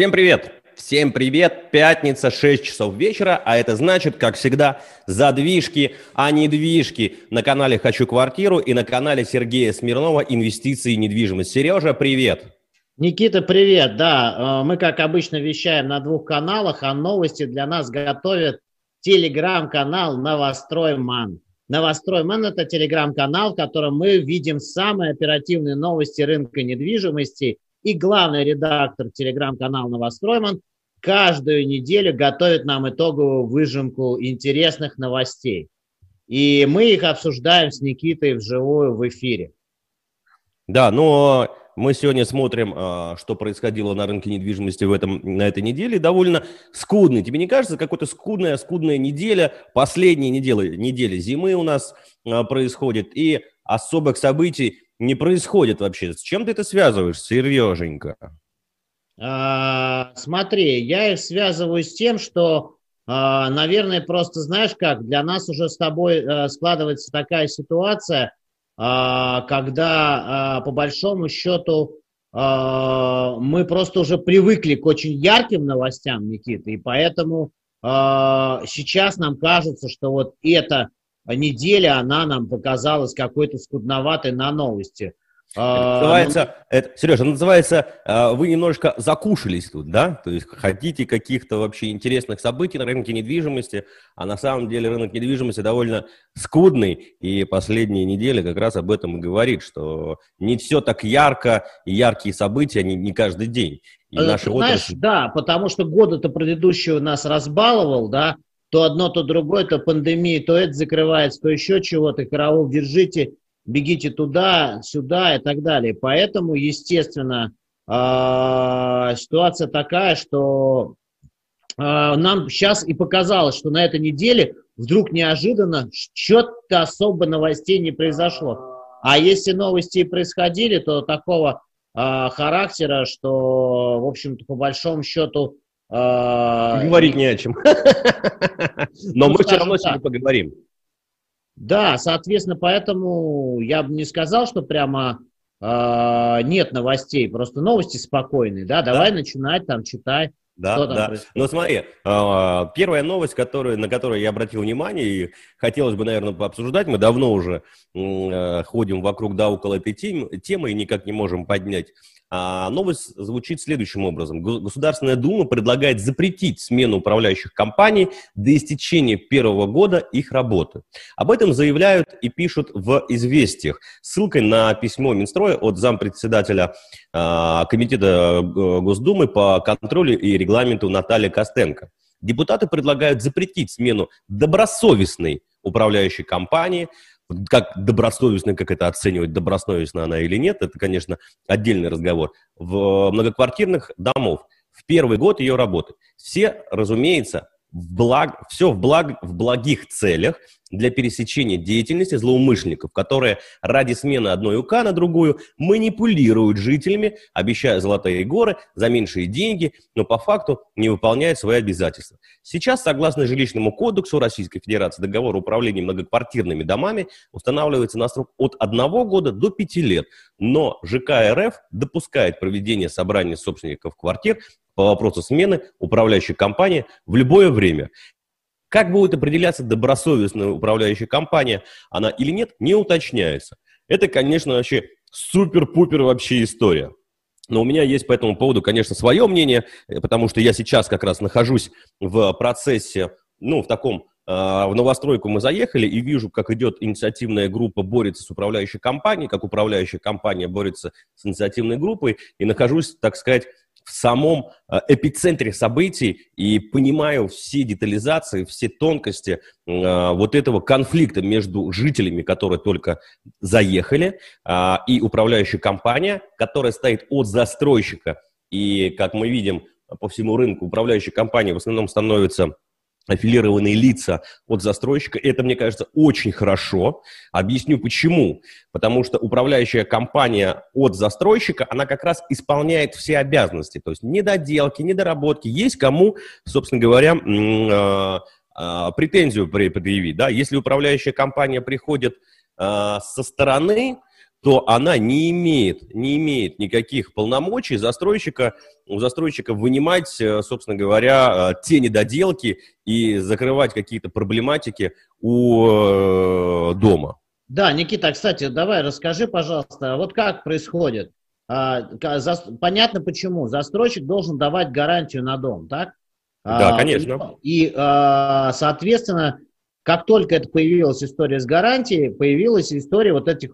Всем привет! Всем привет! Пятница, 6 часов вечера, а это значит, как всегда, задвижки, а не движки на канале «Хочу квартиру» и на канале Сергея Смирнова «Инвестиции и недвижимость». Сережа, привет! Никита, привет! Да, э, мы, как обычно, вещаем на двух каналах, а новости для нас готовит телеграм-канал «Новостройман». «Новостройман» – это телеграм-канал, в котором мы видим самые оперативные новости рынка недвижимости – и главный редактор телеграм-канала «Новостройман» каждую неделю готовит нам итоговую выжимку интересных новостей. И мы их обсуждаем с Никитой вживую в эфире. Да, но мы сегодня смотрим, а, что происходило на рынке недвижимости в этом, на этой неделе. Довольно скудный. Тебе не кажется, какая-то скудная, скудная неделя, последняя неделя, неделя зимы у нас а, происходит, и особых событий не происходит вообще. С чем ты это связываешь, Сереженька? А, смотри, я их связываю с тем, что, а, наверное, просто знаешь как, для нас уже с тобой а, складывается такая ситуация, а, когда а, по большому счету а, мы просто уже привыкли к очень ярким новостям, Никита, и поэтому сейчас нам кажется, что вот это неделя, она нам показалась какой-то скудноватой на новости. Это а, называется, это, Сережа, называется, а, вы немножко закушались тут, да? То есть хотите каких-то вообще интересных событий на рынке недвижимости, а на самом деле рынок недвижимости довольно скудный, и последние недели как раз об этом и говорит, что не все так ярко, и яркие события не, не каждый день. И э, наши Знаешь, отрасли... да, потому что года-то предыдущего нас разбаловал, да, то одно, то другое, то пандемия, то это закрывается, то еще чего-то, караул, держите, бегите туда, сюда и так далее. Поэтому, естественно, а, ситуация такая, что а, нам сейчас и показалось, что на этой неделе вдруг неожиданно что-то особо новостей не произошло. А если новости и происходили, то такого э, характера, что, в общем-то, по большому счету, а, Говорить не о чем. Но мы все равно сегодня поговорим. Да, соответственно, поэтому я бы не сказал, что прямо э, нет новостей, просто новости спокойные, да, давай да. начинать там, читай. Да, что да. Но смотри, а, первая новость, которую, на которую я обратил внимание, и хотелось бы, наверное, пообсуждать, мы давно уже ходим вокруг да около этой темы и никак не можем поднять а новость звучит следующим образом. Государственная Дума предлагает запретить смену управляющих компаний до истечения первого года их работы. Об этом заявляют и пишут в «Известиях» ссылкой на письмо Минстроя от зампредседателя э, Комитета Госдумы по контролю и регламенту Натальи Костенко. Депутаты предлагают запретить смену добросовестной управляющей компании как добросовестно, как это оценивать, добросовестно она или нет, это, конечно, отдельный разговор. В многоквартирных домов в первый год ее работы все, разумеется, в благ, все в, благ, в благих целях для пересечения деятельности злоумышленников, которые ради смены одной УК на другую манипулируют жителями, обещая золотые горы за меньшие деньги, но по факту не выполняют свои обязательства. Сейчас, согласно жилищному кодексу Российской Федерации, договор управления многоквартирными домами устанавливается на срок от одного года до пяти лет, но ЖК РФ допускает проведение собрания собственников квартир по вопросу смены управляющей компании в любое время. Как будет определяться добросовестная управляющая компания, она или нет, не уточняется. Это, конечно, вообще супер-пупер вообще история. Но у меня есть по этому поводу, конечно, свое мнение, потому что я сейчас как раз нахожусь в процессе, ну, в таком а, в новостройку мы заехали и вижу, как идет инициативная группа борется с управляющей компанией, как управляющая компания борется с инициативной группой, и нахожусь, так сказать, в самом э, эпицентре событий и понимаю все детализации, все тонкости э, вот этого конфликта между жителями, которые только заехали, э, и управляющей компания, которая стоит от застройщика. И, как мы видим по всему рынку, управляющая компания в основном становится аффилированные лица от застройщика. Это, мне кажется, очень хорошо. Объясню почему. Потому что управляющая компания от застройщика, она как раз исполняет все обязанности. То есть недоделки, недоработки. Есть кому, собственно говоря, а, а, претензию предъявить. Да? Если управляющая компания приходит а, со стороны, то она не имеет, не имеет никаких полномочий застройщика, у застройщика вынимать, э, собственно говоря, э, те недоделки и закрывать какие-то проблематики у э, дома. Да, Никита, кстати, давай расскажи, пожалуйста, вот как происходит? А, понятно почему. Застройщик должен давать гарантию на дом, так? Да, а, конечно. И, а, соответственно, как только это появилась история с гарантией, появилась история вот этих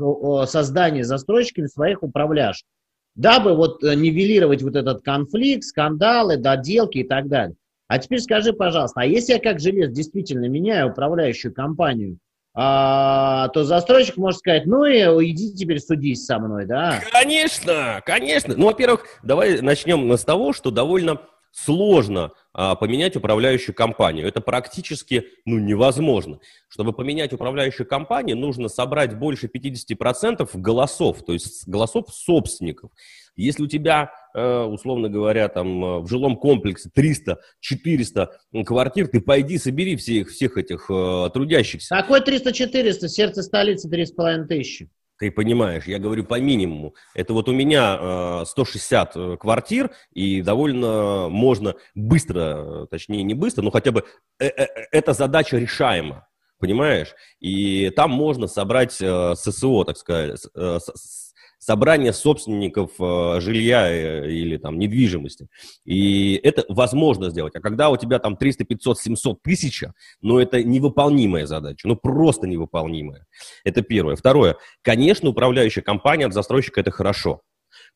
создания застройщиками своих управляшек, дабы вот э, нивелировать вот этот конфликт, скандалы, доделки и так далее. А теперь скажи, пожалуйста, а если я как желез действительно меняю управляющую компанию, а, то застройщик может сказать, ну и иди теперь судись со мной, да? Конечно, конечно. Ну, во-первых, давай начнем с того, что довольно сложно а, поменять управляющую компанию. Это практически ну, невозможно. Чтобы поменять управляющую компанию, нужно собрать больше 50% голосов, то есть голосов собственников. Если у тебя, э, условно говоря, там э, в жилом комплексе 300-400 квартир, ты пойди собери всех, всех этих э, трудящихся. Какой 300-400? Сердце столицы 3,5 тысячи. Ты понимаешь, я говорю по минимуму. Это вот у меня э, 160 э, квартир, и довольно можно быстро, точнее не быстро, но хотя бы э -э эта задача решаема, понимаешь? И там можно собрать э, ССО, так сказать, э, собрание собственников э, жилья э, или там недвижимости. И это возможно сделать. А когда у тебя там 300, 500, 700 тысяч, ну это невыполнимая задача, ну просто невыполнимая. Это первое. Второе. Конечно, управляющая компания от застройщика это хорошо,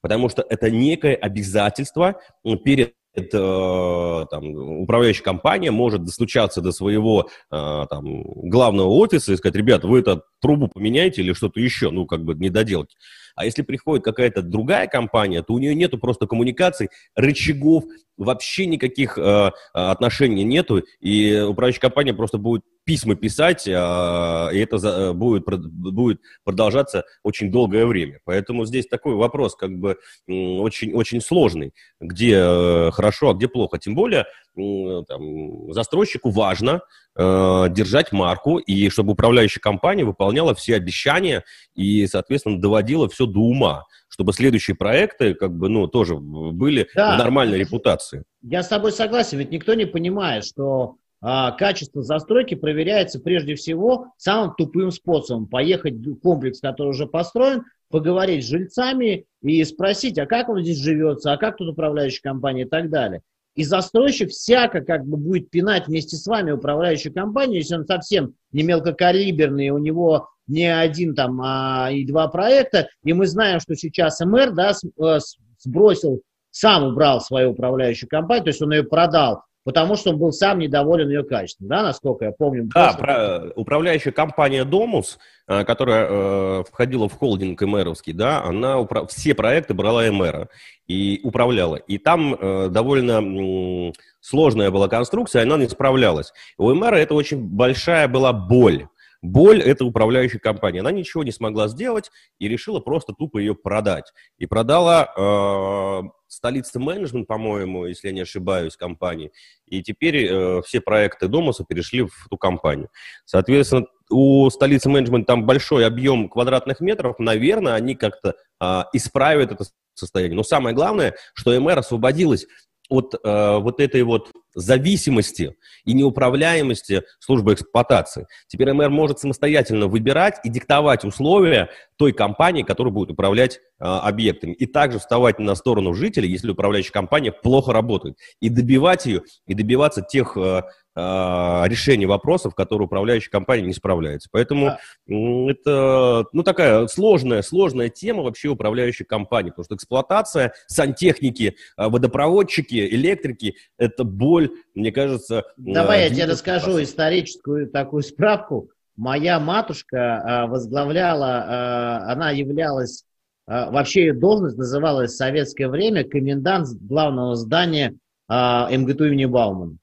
потому что это некое обязательство перед это там, управляющая компания может достучаться до своего э, там, главного офиса и сказать, ребят, вы эту трубу поменяете или что-то еще, ну, как бы недоделки. А если приходит какая-то другая компания, то у нее нету просто коммуникаций, рычагов, вообще никаких э, отношений нету, и управляющая компания просто будет письма писать, а, и это за, будет, будет продолжаться очень долгое время. Поэтому здесь такой вопрос как бы очень, очень сложный, где э, хорошо, а где плохо. Тем более там, застройщику важно э, держать марку, и чтобы управляющая компания выполняла все обещания и, соответственно, доводила все до ума, чтобы следующие проекты как бы, ну, тоже были да. в нормальной репутации. Я с тобой согласен, ведь никто не понимает, что а, качество застройки проверяется прежде всего самым тупым способом. Поехать в комплекс, который уже построен, поговорить с жильцами и спросить, а как он здесь живется, а как тут управляющая компания и так далее. И застройщик всяко как бы будет пинать вместе с вами управляющую компанию, если он совсем не мелкокалиберный, у него не один там а, и два проекта, и мы знаем, что сейчас МР да, э, сбросил, сам убрал свою управляющую компанию, то есть он ее продал потому что он был сам недоволен ее качеством, да, насколько я помню. Да, про, управляющая компания «Домус», э, которая э, входила в холдинг МРовский, да, она упра- все проекты брала МРа и управляла. И там э, довольно м, сложная была конструкция, она не справлялась. У МРа это очень большая была боль. Боль это управляющая компания. Она ничего не смогла сделать и решила просто тупо ее продать. И продала э, столица менеджмент, по-моему, если я не ошибаюсь, компании. И теперь э, все проекты Домуса перешли в ту компанию. Соответственно, у столицы менеджмент там большой объем квадратных метров. Наверное, они как-то э, исправят это состояние. Но самое главное, что МР освободилась от э, вот этой вот зависимости и неуправляемости службы эксплуатации. Теперь МР может самостоятельно выбирать и диктовать условия той компании, которая будет управлять объектами. И также вставать на сторону жителей, если управляющая компания плохо работает. И добивать ее, и добиваться тех э, а, решения вопросов, которые управляющая компания не справляется. Поэтому а... это ну, такая сложная, сложная тема вообще управляющей компании, потому что эксплуатация, сантехники, а, водопроводчики, электрики – это боль, мне кажется… Давай я тебе расскажу историческую такую справку. Моя матушка возглавляла, она являлась, вообще ее должность называлась в советское время комендант главного здания МГТУ имени Баумана.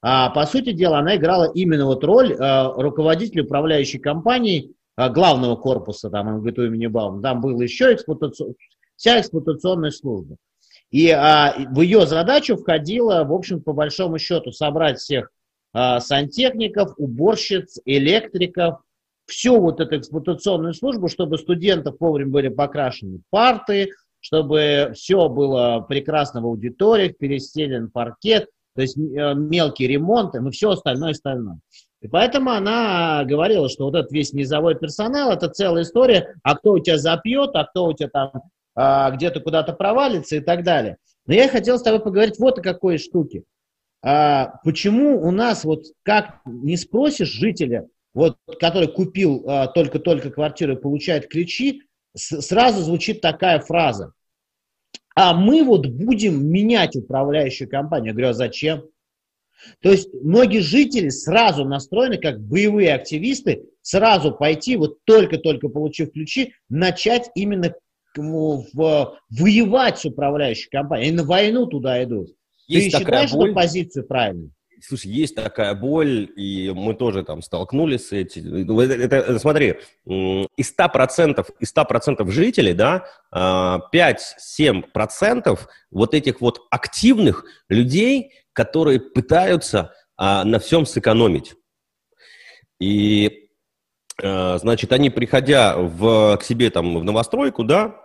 А, по сути дела, она играла именно вот роль а, руководителя управляющей компании, а, главного корпуса там МГТУ имени Баум. Там была еще эксплуатацион... вся эксплуатационная служба. И а, в ее задачу входило, в общем, по большому счету, собрать всех а, сантехников, уборщиц, электриков, всю вот эту эксплуатационную службу, чтобы студентов вовремя были покрашены парты, чтобы все было прекрасно в аудиториях, перестелен паркет, то есть э, мелкий ремонт, ну все остальное остальное. И поэтому она говорила, что вот этот весь низовой персонал, это целая история, а кто у тебя запьет, а кто у тебя там а, где-то куда-то провалится и так далее. Но я хотел с тобой поговорить вот о какой штуке. А, почему у нас вот как не спросишь жителя, вот, который купил а, только-только квартиру и получает ключи, с, сразу звучит такая фраза. А мы вот будем менять управляющую компанию. Я говорю, а зачем? То есть многие жители сразу настроены, как боевые активисты, сразу пойти, вот только-только получив ключи, начать именно в, воевать с управляющей компанией. Они на войну туда идут. Есть Ты считаешь боль? эту позицию правильной? Слушай, есть такая боль, и мы тоже там столкнулись с этим. Это, это, смотри, из 100%, из 100% жителей, да, 5-7% вот этих вот активных людей, которые пытаются а, на всем сэкономить. И, а, значит, они, приходя в, к себе там в новостройку, да,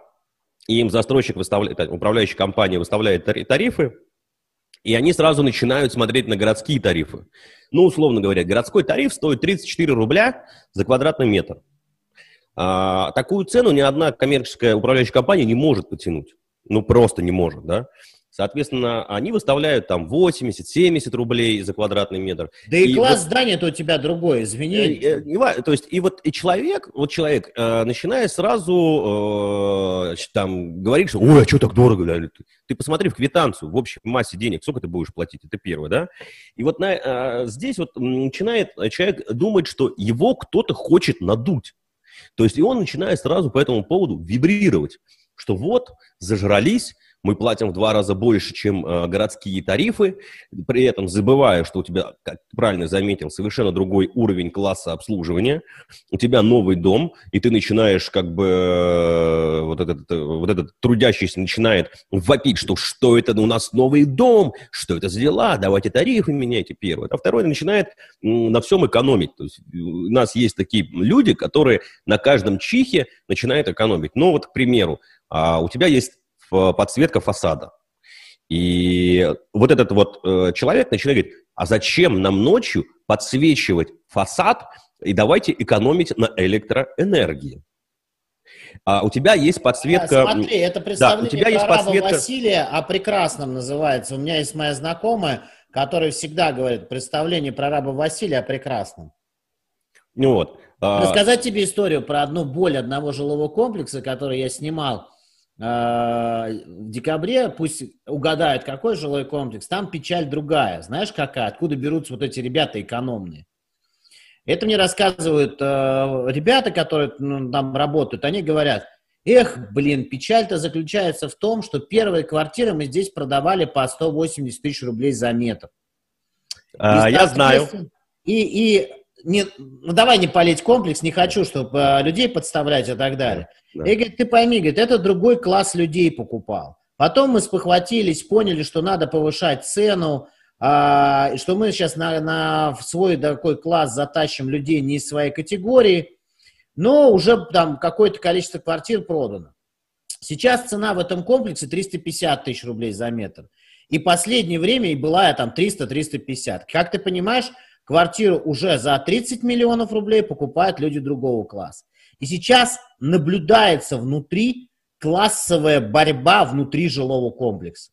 и им застройщик выставляет, управляющая компания выставляет тарифы, и они сразу начинают смотреть на городские тарифы. Ну, условно говоря, городской тариф стоит 34 рубля за квадратный метр. А, такую цену ни одна коммерческая управляющая компания не может потянуть. Ну, просто не может, да. Соответственно, они выставляют там 80-70 рублей за квадратный метр. Да и, и класс вот, здания-то у тебя другой, извини. Э, э, то есть, и вот и человек, вот человек, э, начинает сразу э, там говорить, что ой, а что так дорого? Ты, ты посмотри в квитанцию, в общей массе денег, сколько ты будешь платить, это первое, да? И вот на, э, здесь вот начинает человек думать, что его кто-то хочет надуть. То есть, и он начинает сразу по этому поводу вибрировать, что вот, зажрались, мы платим в два раза больше, чем э, городские тарифы, при этом забывая, что у тебя, как правильно заметил, совершенно другой уровень класса обслуживания, у тебя новый дом, и ты начинаешь как бы э, вот этот, э, вот этот трудящийся начинает вопить, что что это у нас новый дом, что это за дела, давайте тарифы меняйте первое. А второй начинает на всем экономить. То есть у нас есть такие люди, которые на каждом чихе начинают экономить. Ну вот, к примеру, а, у тебя есть подсветка фасада. И вот этот вот э, человек начинает говорить, а зачем нам ночью подсвечивать фасад и давайте экономить на электроэнергии. А у тебя есть подсветка... Смотри, это представление да, у тебя есть подсветка... Василия о прекрасном называется. У меня есть моя знакомая, которая всегда говорит, представление про раба Василия о прекрасном. Вот. А Рассказать тебе историю про одну боль одного жилого комплекса, который я снимал в декабре, пусть угадают, какой жилой комплекс, там печаль другая. Знаешь, какая? Откуда берутся вот эти ребята экономные? Это мне рассказывают э, ребята, которые ну, там работают. Они говорят, эх, блин, печаль-то заключается в том, что первые квартиры мы здесь продавали по 180 тысяч рублей за метр. А, я знаю. И, и не, ну давай не палить комплекс, не хочу, чтобы э, людей подставлять и так далее. Да. И говорит, ты пойми, говорит, это другой класс людей покупал. Потом мы спохватились, поняли, что надо повышать цену, а, что мы сейчас на, на свой такой класс затащим людей не из своей категории, но уже там какое-то количество квартир продано. Сейчас цена в этом комплексе 350 тысяч рублей за метр. И последнее время и была там 300-350. Как ты понимаешь, квартиру уже за 30 миллионов рублей покупают люди другого класса. И сейчас наблюдается внутри классовая борьба внутри жилого комплекса.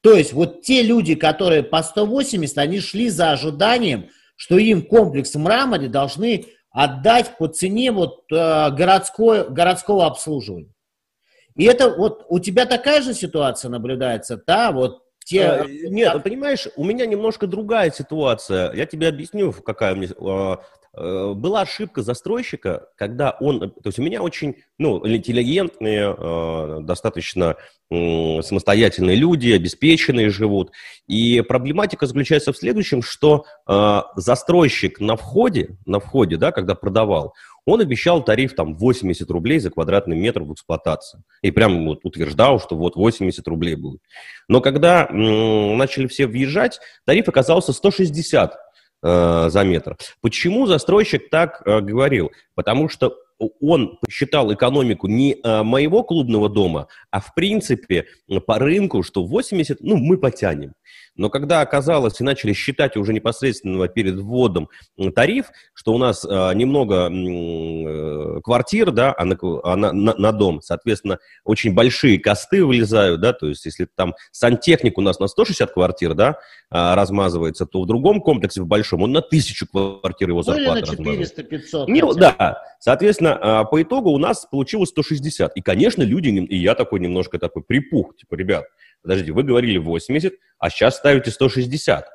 То есть вот те люди, которые по 180, они шли за ожиданием, что им комплекс в мраморе должны отдать по цене вот э, городской, городского обслуживания. И это вот у тебя такая же ситуация наблюдается, да, вот те... А, нет, понимаешь, у меня немножко другая ситуация. Я тебе объясню, какая у меня а, Э, была ошибка застройщика, когда он, то есть у меня очень, ну, интеллигентные, э, достаточно самостоятельные люди, обеспеченные живут, и проблематика заключается в следующем, что застройщик на входе, на входе, да, когда продавал, он обещал тариф там 80 рублей за квадратный метр в эксплуатации. И прям вот утверждал, что вот 80 рублей будет. Но когда начали все въезжать, тариф оказался 160 э, за метр. Почему застройщик так э, говорил? Потому что он посчитал экономику не э, моего клубного дома, а в принципе по рынку, что 80, ну, мы потянем. Но когда оказалось и начали считать уже непосредственно перед вводом тариф, что у нас э, немного э, квартир, да, а на, а на, на, на дом, соответственно, очень большие косты вылезают, да, то есть если там сантехник у нас на 160 квартир, да, размазывается, то в другом комплексе, в большом, он на тысячу квартир его зарплата ну, или на 400-500. Ну, да, соответственно, э, по итогу у нас получилось 160. И, конечно, люди, и я такой немножко такой припух, типа, ребят, подождите, вы говорили 80, а сейчас ставите 160.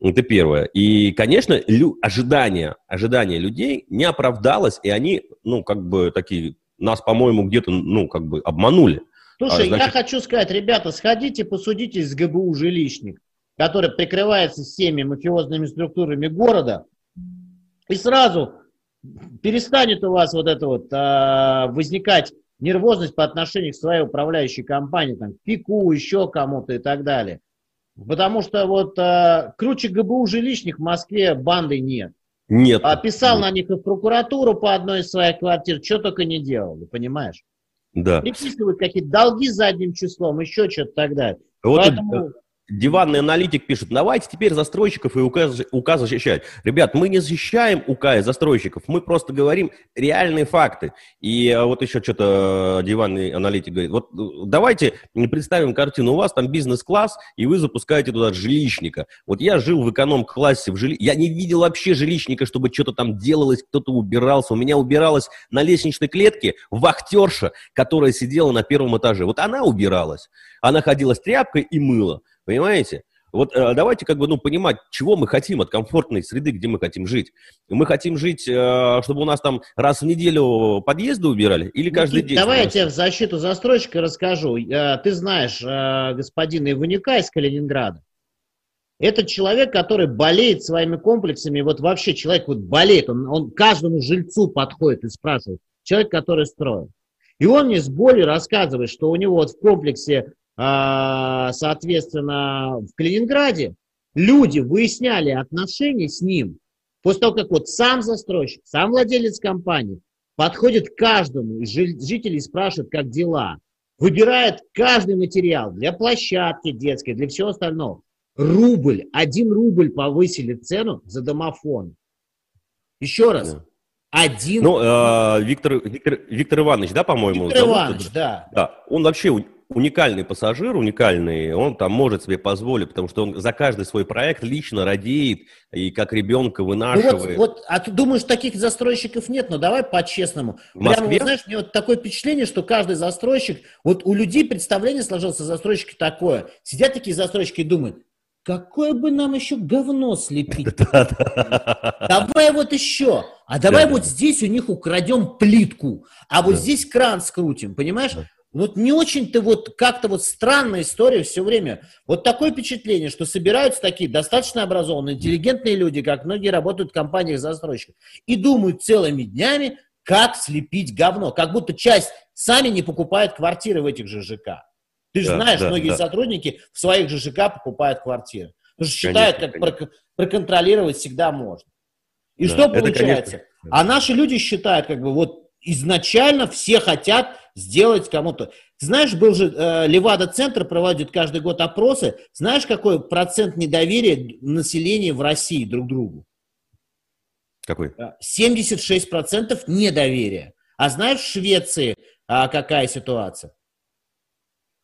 Это первое. И, конечно, лю- ожидания, ожидания людей не оправдалось, и они, ну, как бы такие, нас, по-моему, где-то, ну, как бы обманули. Слушай, а, значит... я хочу сказать, ребята, сходите, посудите с ГБУ «Жилищник», который прикрывается всеми мафиозными структурами города, и сразу перестанет у вас вот это вот а, возникать нервозность по отношению к своей управляющей компании, там, ПИКу, еще кому-то и так далее. Потому что вот э, круче ГБУ жилищных в Москве банды нет. Нет. А писал нет. на них и в прокуратуру по одной из своих квартир, что только не делали, понимаешь? Да. Приписывают какие-то долги задним числом, еще что-то так далее. Вот Поэтому... Диванный аналитик пишет, давайте теперь застройщиков и указ защищать. Ребят, мы не защищаем УК и застройщиков, мы просто говорим реальные факты. И а, вот еще что-то диванный аналитик говорит, вот э, давайте представим картину, у вас там бизнес-класс, и вы запускаете туда жилищника. Вот я жил в эконом-классе, в жили... я не видел вообще жилищника, чтобы что-то там делалось, кто-то убирался. У меня убиралась на лестничной клетке вахтерша, которая сидела на первом этаже. Вот она убиралась. Она ходила с тряпкой и мыла. Понимаете? Вот э, давайте как бы, ну, понимать, чего мы хотим от комфортной среды, где мы хотим жить. Мы хотим жить, э, чтобы у нас там раз в неделю подъезды убирали или каждый Никит, день? Давай я тебе в защиту застройщика расскажу. Э, ты знаешь э, господина Иванюка из Калининграда. Это человек, который болеет своими комплексами. Вот вообще человек вот болеет. Он, он каждому жильцу подходит и спрашивает. Человек, который строит. И он мне с болью рассказывает, что у него вот в комплексе соответственно, в Калининграде, люди выясняли отношения с ним после того, как вот сам застройщик, сам владелец компании подходит к каждому из жителей и спрашивает, как дела. Выбирает каждый материал для площадки детской, для всего остального. Рубль, один рубль повысили цену за домофон. Еще раз, один. Ну, э, Виктор, Виктор, Виктор Иванович, да, по-моему? Виктор Иванович, да. Да, он вообще уникальный пассажир, уникальный, он там может себе позволить, потому что он за каждый свой проект лично радеет и как ребенка вынашивает. Ну вот, вот, а ты думаешь, таких застройщиков нет? Но давай по-честному. Прямо, вот, знаешь, мне вот такое впечатление, что каждый застройщик, вот у людей представление сложилось о застройщике такое. Сидят такие застройщики и думают, какое бы нам еще говно слепить? Давай вот еще. А давай вот здесь у них украдем плитку, а вот здесь кран скрутим, понимаешь? Вот не очень-то вот как-то вот странная история все время. Вот такое впечатление, что собираются такие достаточно образованные, интеллигентные люди, как многие работают в компаниях застройщиков, и думают целыми днями, как слепить говно. Как будто часть сами не покупает квартиры в этих же ЖК. Ты же да, знаешь, да, многие да. сотрудники в своих же ЖК покупают квартиры. Потому что считают, конечно, как конечно. проконтролировать всегда можно. И да, что получается? Конечно. А наши люди считают, как бы вот изначально все хотят сделать кому-то. Знаешь, был же э, Левада-центр проводит каждый год опросы. Знаешь, какой процент недоверия населения в России друг другу? Какой? 76% недоверия. А знаешь, в Швеции а, какая ситуация?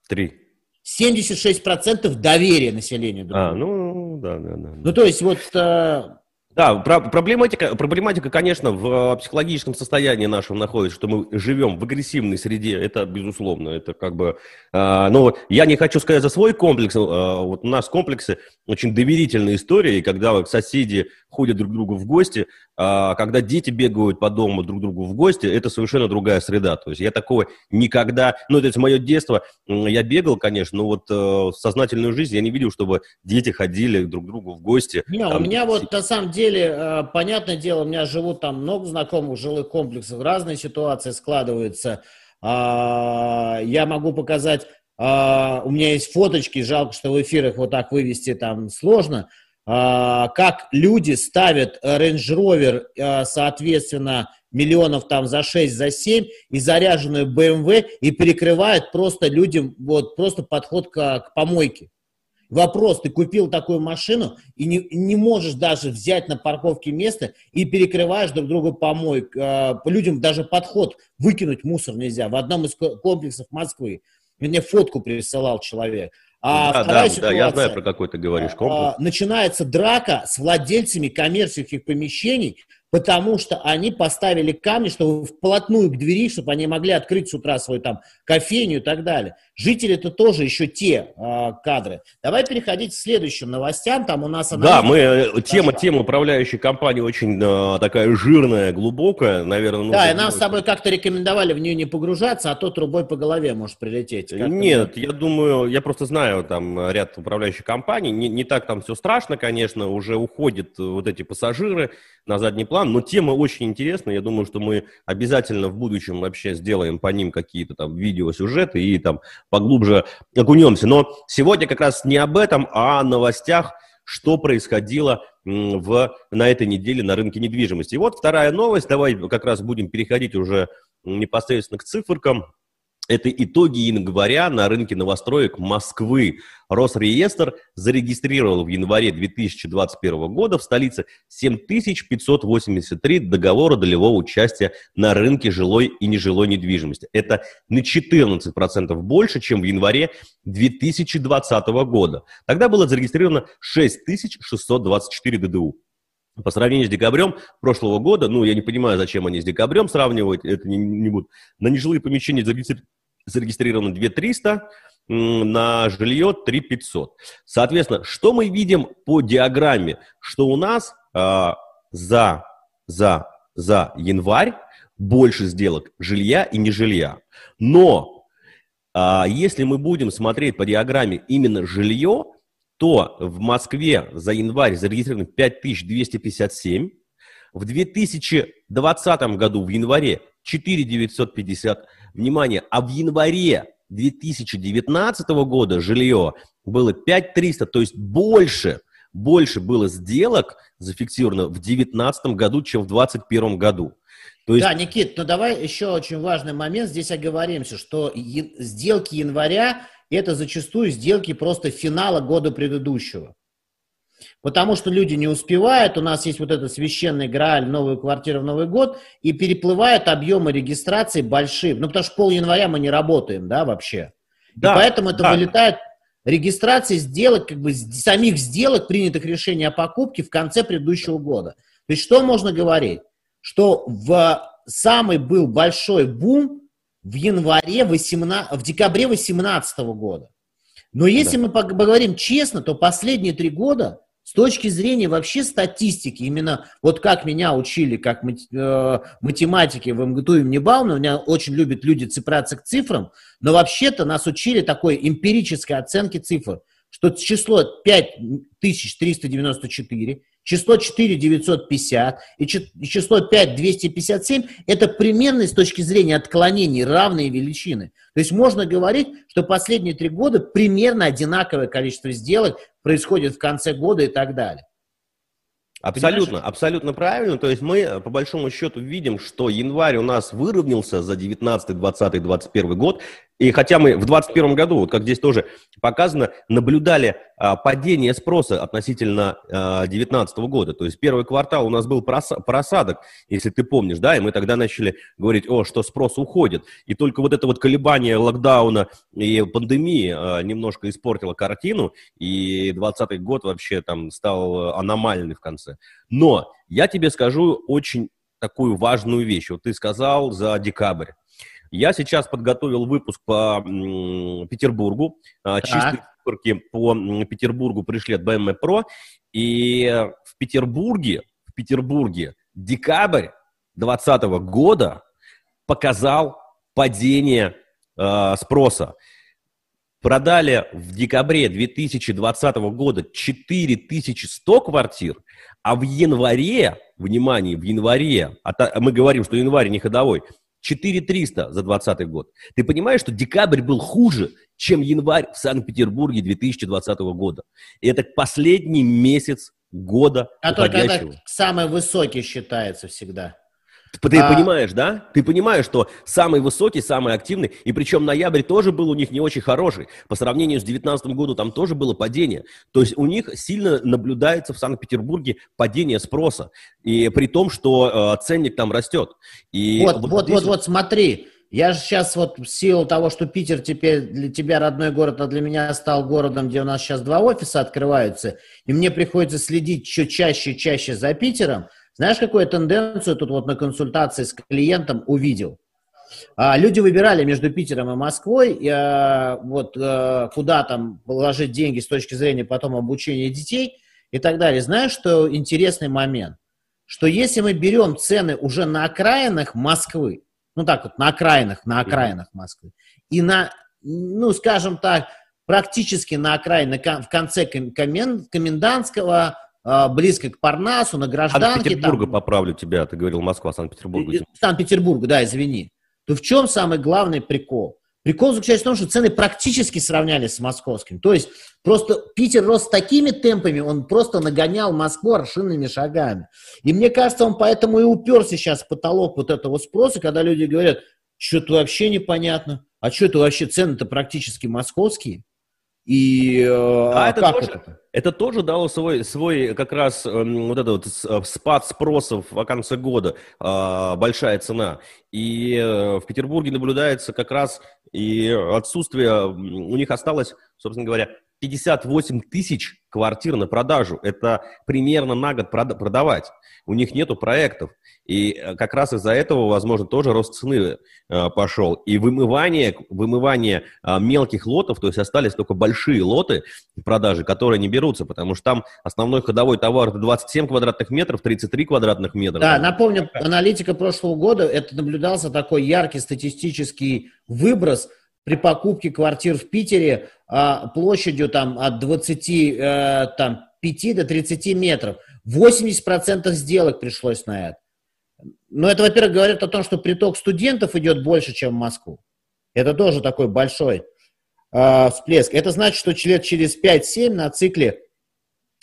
Три. 76% доверия населения друг а, другу. А, ну, да, да, да. Ну, то есть вот... Э, да, про проблематика, проблематика, конечно, в психологическом состоянии нашем находится, что мы живем в агрессивной среде, это безусловно, это как бы, э, но я не хочу сказать за свой комплекс, э, вот у нас комплексы очень доверительная история, и когда соседи ходят друг к другу в гости, когда дети бегают по дому друг другу в гости, это совершенно другая среда. То есть я такого никогда... Ну, это мое детство. Я бегал, конечно, но вот э, в сознательную жизнь я не видел, чтобы дети ходили друг к другу в гости. Не, там... у меня вот на самом деле, э, понятное дело, у меня живут там много знакомых жилых комплексов, разные ситуации складываются. А, я могу показать... А, у меня есть фоточки, жалко, что в эфирах вот так вывести там сложно. Как люди ставят Range Rover, соответственно, миллионов там за 6, за 7 и заряженную BMW и перекрывают просто людям вот просто подход к, к помойке. Вопрос, ты купил такую машину и не, не можешь даже взять на парковке место и перекрываешь друг другу помойку. Э, людям даже подход выкинуть мусор нельзя. В одном из комплексов Москвы мне фотку присылал человек. А да, да, ситуация, да, я знаю, про какой ты говоришь а, комплекс. Начинается драка с владельцами коммерческих помещений, потому что они поставили камни, чтобы вплотную к двери, чтобы они могли открыть с утра свою там кофейню и так далее. Жители это тоже еще те э, кадры. Давай переходить к следующим новостям. Там у нас Да, мы э, тема тема управляющей компании очень э, такая жирная, глубокая, наверное. Да, и нам с тобой как-то рекомендовали в нее не погружаться, а то трубой по голове может прилететь. Нет, я думаю, я просто знаю там ряд управляющих компаний. Не, не так там все страшно, конечно, уже уходят вот эти пассажиры на задний план, но тема очень интересная. Я думаю, что мы обязательно в будущем вообще сделаем по ним какие-то там видеосюжеты и там поглубже окунемся. Но сегодня как раз не об этом, а о новостях, что происходило в, на этой неделе на рынке недвижимости. И вот вторая новость, давай как раз будем переходить уже непосредственно к циферкам. Это итоги января на рынке новостроек Москвы. Росреестр зарегистрировал в январе 2021 года в столице 7583 договора долевого участия на рынке жилой и нежилой недвижимости. Это на 14% больше, чем в январе 2020 года. Тогда было зарегистрировано 6624 ДДУ. По сравнению с декабрем прошлого года, ну, я не понимаю, зачем они с декабрем сравнивают, это не, не будут. На нежилые помещения зарегистрировано 2300, на жилье 3500. Соответственно, что мы видим по диаграмме? Что у нас а, за, за, за январь больше сделок жилья и не жилья. Но а, если мы будем смотреть по диаграмме именно жилье, то в Москве за январь зарегистрировано 5257, в 2020 году в январе 4950, внимание, а в январе 2019 года жилье было 5300, то есть больше, больше было сделок зафиксировано в 2019 году, чем в 2021 году. То есть... Да, Никит, но давай еще очень важный момент. Здесь оговоримся, что сделки января это зачастую сделки просто финала года предыдущего. Потому что люди не успевают, у нас есть вот этот священный грааль, новую квартиру в Новый год, и переплывают объемы регистрации большие. Ну, потому что пол января мы не работаем, да, вообще. Да, и поэтому это да. вылетает регистрация сделок, как бы самих сделок, принятых решений о покупке в конце предыдущего года. То есть что можно говорить? Что в самый был большой бум в январе 18, в декабре 2018 года. Но если да. мы поговорим честно, то последние три года с точки зрения вообще статистики, именно вот как меня учили, как э, математики в МГТУ имени Бауна, меня очень любят люди цепляться к цифрам, но вообще-то нас учили такой эмпирической оценке цифр, что число 5394 число 4950 и число 5257 – это примерные с точки зрения отклонений равные величины. То есть можно говорить, что последние три года примерно одинаковое количество сделок происходит в конце года и так далее. Абсолютно, Понимаешь? абсолютно правильно. То есть мы по большому счету видим, что январь у нас выровнялся за 19, 20, 21 год. И хотя мы в 2021 году, вот как здесь тоже показано, наблюдали а, падение спроса относительно 2019 а, года. То есть первый квартал у нас был просадок, если ты помнишь, да, и мы тогда начали говорить, о, что спрос уходит. И только вот это вот колебание локдауна и пандемии а, немножко испортило картину, и 2020 год вообще там стал аномальный в конце. Но я тебе скажу очень такую важную вещь. Вот ты сказал за декабрь. Я сейчас подготовил выпуск по Петербургу. А. Чистые циферки по Петербургу пришли от BMW Pro. И в Петербурге, в Петербурге декабрь 2020 года показал падение э, спроса. Продали в декабре 2020 года 4100 квартир, а в январе, внимание, в январе, а мы говорим, что январь не ходовой, 4300 за 2020 год. Ты понимаешь, что декабрь был хуже, чем январь в Санкт-Петербурге 2020 года. И это последний месяц года Который когда самый высокий считается всегда. Ты а... понимаешь, да? Ты понимаешь, что самый высокий, самый активный, и причем ноябрь тоже был у них не очень хороший. По сравнению с 2019 годом там тоже было падение. То есть у них сильно наблюдается в Санкт-Петербурге падение спроса. И при том, что э, ценник там растет. И вот, вот, вот, здесь... вот, вот, смотри. Я же сейчас вот в силу того, что Питер теперь для тебя родной город, а для меня стал городом, где у нас сейчас два офиса открываются, и мне приходится следить еще чаще и чаще за Питером – знаешь, какую тенденцию тут вот на консультации с клиентом увидел? А, люди выбирали между Питером и Москвой, а, вот а, куда там положить деньги с точки зрения потом обучения детей и так далее. Знаешь, что интересный момент? Что если мы берем цены уже на окраинах Москвы, ну так вот, на окраинах, на окраинах Москвы, и на, ну, скажем так, практически на окраине, в конце комендантского а, близко к Парнасу, на гражданке. Санкт-Петербурга, там... поправлю тебя, ты говорил Москва, Санкт-Петербург. Санкт-Петербург, да, извини. То в чем самый главный прикол? Прикол заключается в том, что цены практически сравнялись с московским. То есть просто Питер рос такими темпами, он просто нагонял Москву аршинными шагами. И мне кажется, он поэтому и уперся сейчас в потолок вот этого спроса, когда люди говорят, что-то вообще непонятно, а что это вообще цены-то практически московские. И э, а, а это как тоже, это? Это тоже дало свой, свой как раз эм, вот этот вот э, спад спросов в конце года, а, большая цена. И э, в Петербурге наблюдается как раз и отсутствие, у них осталось, собственно говоря, 58 тысяч квартир на продажу. Это примерно на год продавать. У них нету проектов. И э, как раз из-за этого, возможно, тоже рост цены э, пошел. И вымывание, вымывание э, мелких лотов, то есть остались только большие лоты в продаже, которые не берутся, потому что там основной ходовой товар это 27 квадратных метров, 33 квадратных метра. Да, напомню, аналитика прошлого года, это наблюдался такой яркий статистический выброс при покупке квартир в Питере а, площадью там от 20, э, там, 5 до 30 метров. 80% сделок пришлось на это. Но это, во-первых, говорит о том, что приток студентов идет больше, чем в Москву. Это тоже такой большой э, всплеск. Это значит, что лет через 5-7 на цикле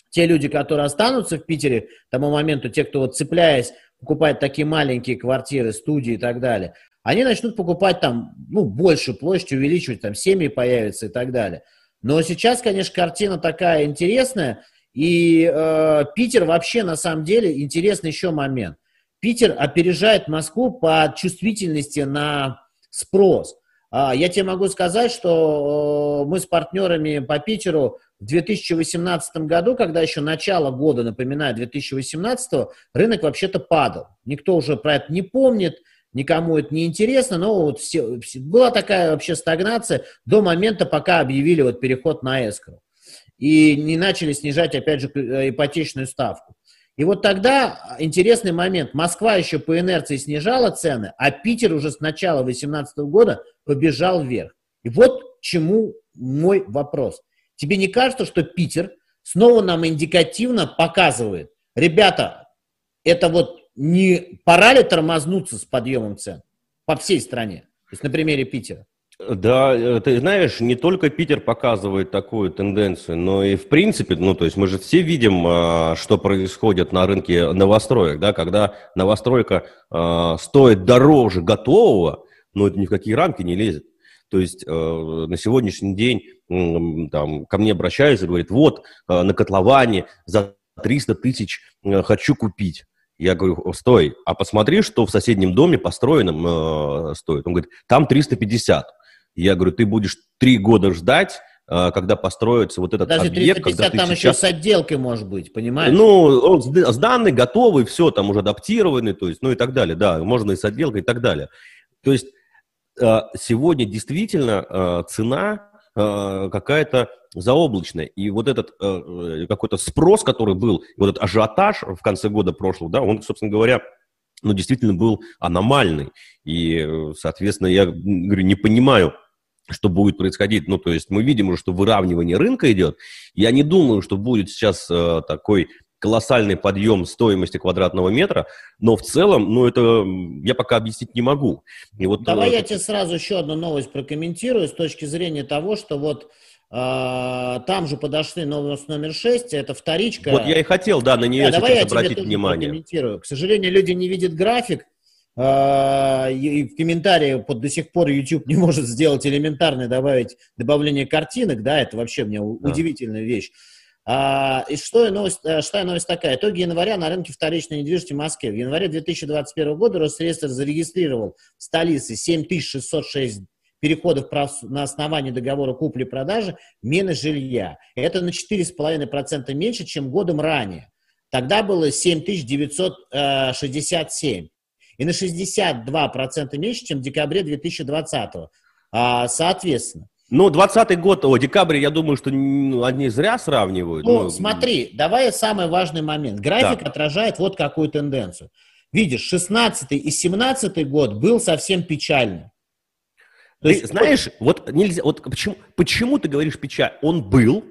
те люди, которые останутся в Питере к тому моменту, те, кто вот цепляясь, покупает такие маленькие квартиры, студии и так далее, они начнут покупать там, ну, больше площадь, увеличивать, там, семьи появятся и так далее. Но сейчас, конечно, картина такая интересная, и э, Питер вообще, на самом деле, интересный еще момент. Питер опережает Москву по чувствительности на спрос. А, я тебе могу сказать, что э, мы с партнерами по Питеру в 2018 году, когда еще начало года, напоминаю, 2018, рынок вообще-то падал. Никто уже про это не помнит, никому это не интересно, но вот все, была такая вообще стагнация до момента, пока объявили вот переход на эскро. И не начали снижать, опять же, э, ипотечную ставку. И вот тогда интересный момент. Москва еще по инерции снижала цены, а Питер уже с начала 2018 года побежал вверх. И вот чему мой вопрос. Тебе не кажется, что Питер снова нам индикативно показывает, ребята, это вот не пора ли тормознуться с подъемом цен по всей стране? То есть на примере Питера. Да, э, ты знаешь, не только Питер показывает такую тенденцию, но и в принципе, ну, то есть мы же все видим, а, что происходит на рынке новостроек, да, когда новостройка а, стоит дороже готового, но это ни в какие рамки не лезет. То есть э, на сегодняшний день там, ко мне обращаются и говорят, вот, э, на котловане за 300 тысяч хочу купить. Я говорю, стой, а посмотри, что в соседнем доме построенном э, стоит. Он говорит, там 350. Я говорю, ты будешь три года ждать, а, когда построится вот этот Даже объект. 350 когда там сейчас... еще с отделкой может быть, понимаешь? Ну, он сданный, готовый, все там уже адаптированный, то есть, ну и так далее, да, можно и с отделкой и так далее. То есть а, сегодня действительно а, цена какая-то заоблачная. И вот этот какой-то спрос, который был, вот этот ажиотаж в конце года прошлого, да, он, собственно говоря, ну, действительно был аномальный. И, соответственно, я говорю, не понимаю, что будет происходить. Ну, то есть мы видим уже, что выравнивание рынка идет. Я не думаю, что будет сейчас э, такой колоссальный подъем стоимости квадратного метра, но в целом, ну, это я пока объяснить не могу. И вот, Давай э, я тебе сразу еще одну новость прокомментирую с точки зрения того, что вот э, там же подошли новость номер 6, это вторичка. Вот я и хотел, да, на нее да, сейчас обратить внимание. К сожалению, люди не видят график, а, и в комментарии под до сих пор YouTube не может сделать элементарное добавить добавление картинок, да, это вообще мне да. удивительная вещь. А, и что новость, э, что новость такая? Итоги января на рынке вторичной недвижимости в Москве. В январе 2021 года Росреестр зарегистрировал в столице 7606 переходов на основании договора купли-продажи мены жилья. Это на 4,5% меньше, чем годом ранее. Тогда было 7967 и на 62% меньше, чем в декабре 2020. А, соответственно. Ну, 20 год, о, декабрь, я думаю, что они зря сравнивают. Ну, ну смотри, давай самый важный момент. График да. отражает вот какую тенденцию. Видишь, 16 и 17 год был совсем печальный. То есть, знаешь, вот нельзя, вот почему, почему ты говоришь печаль? Он был,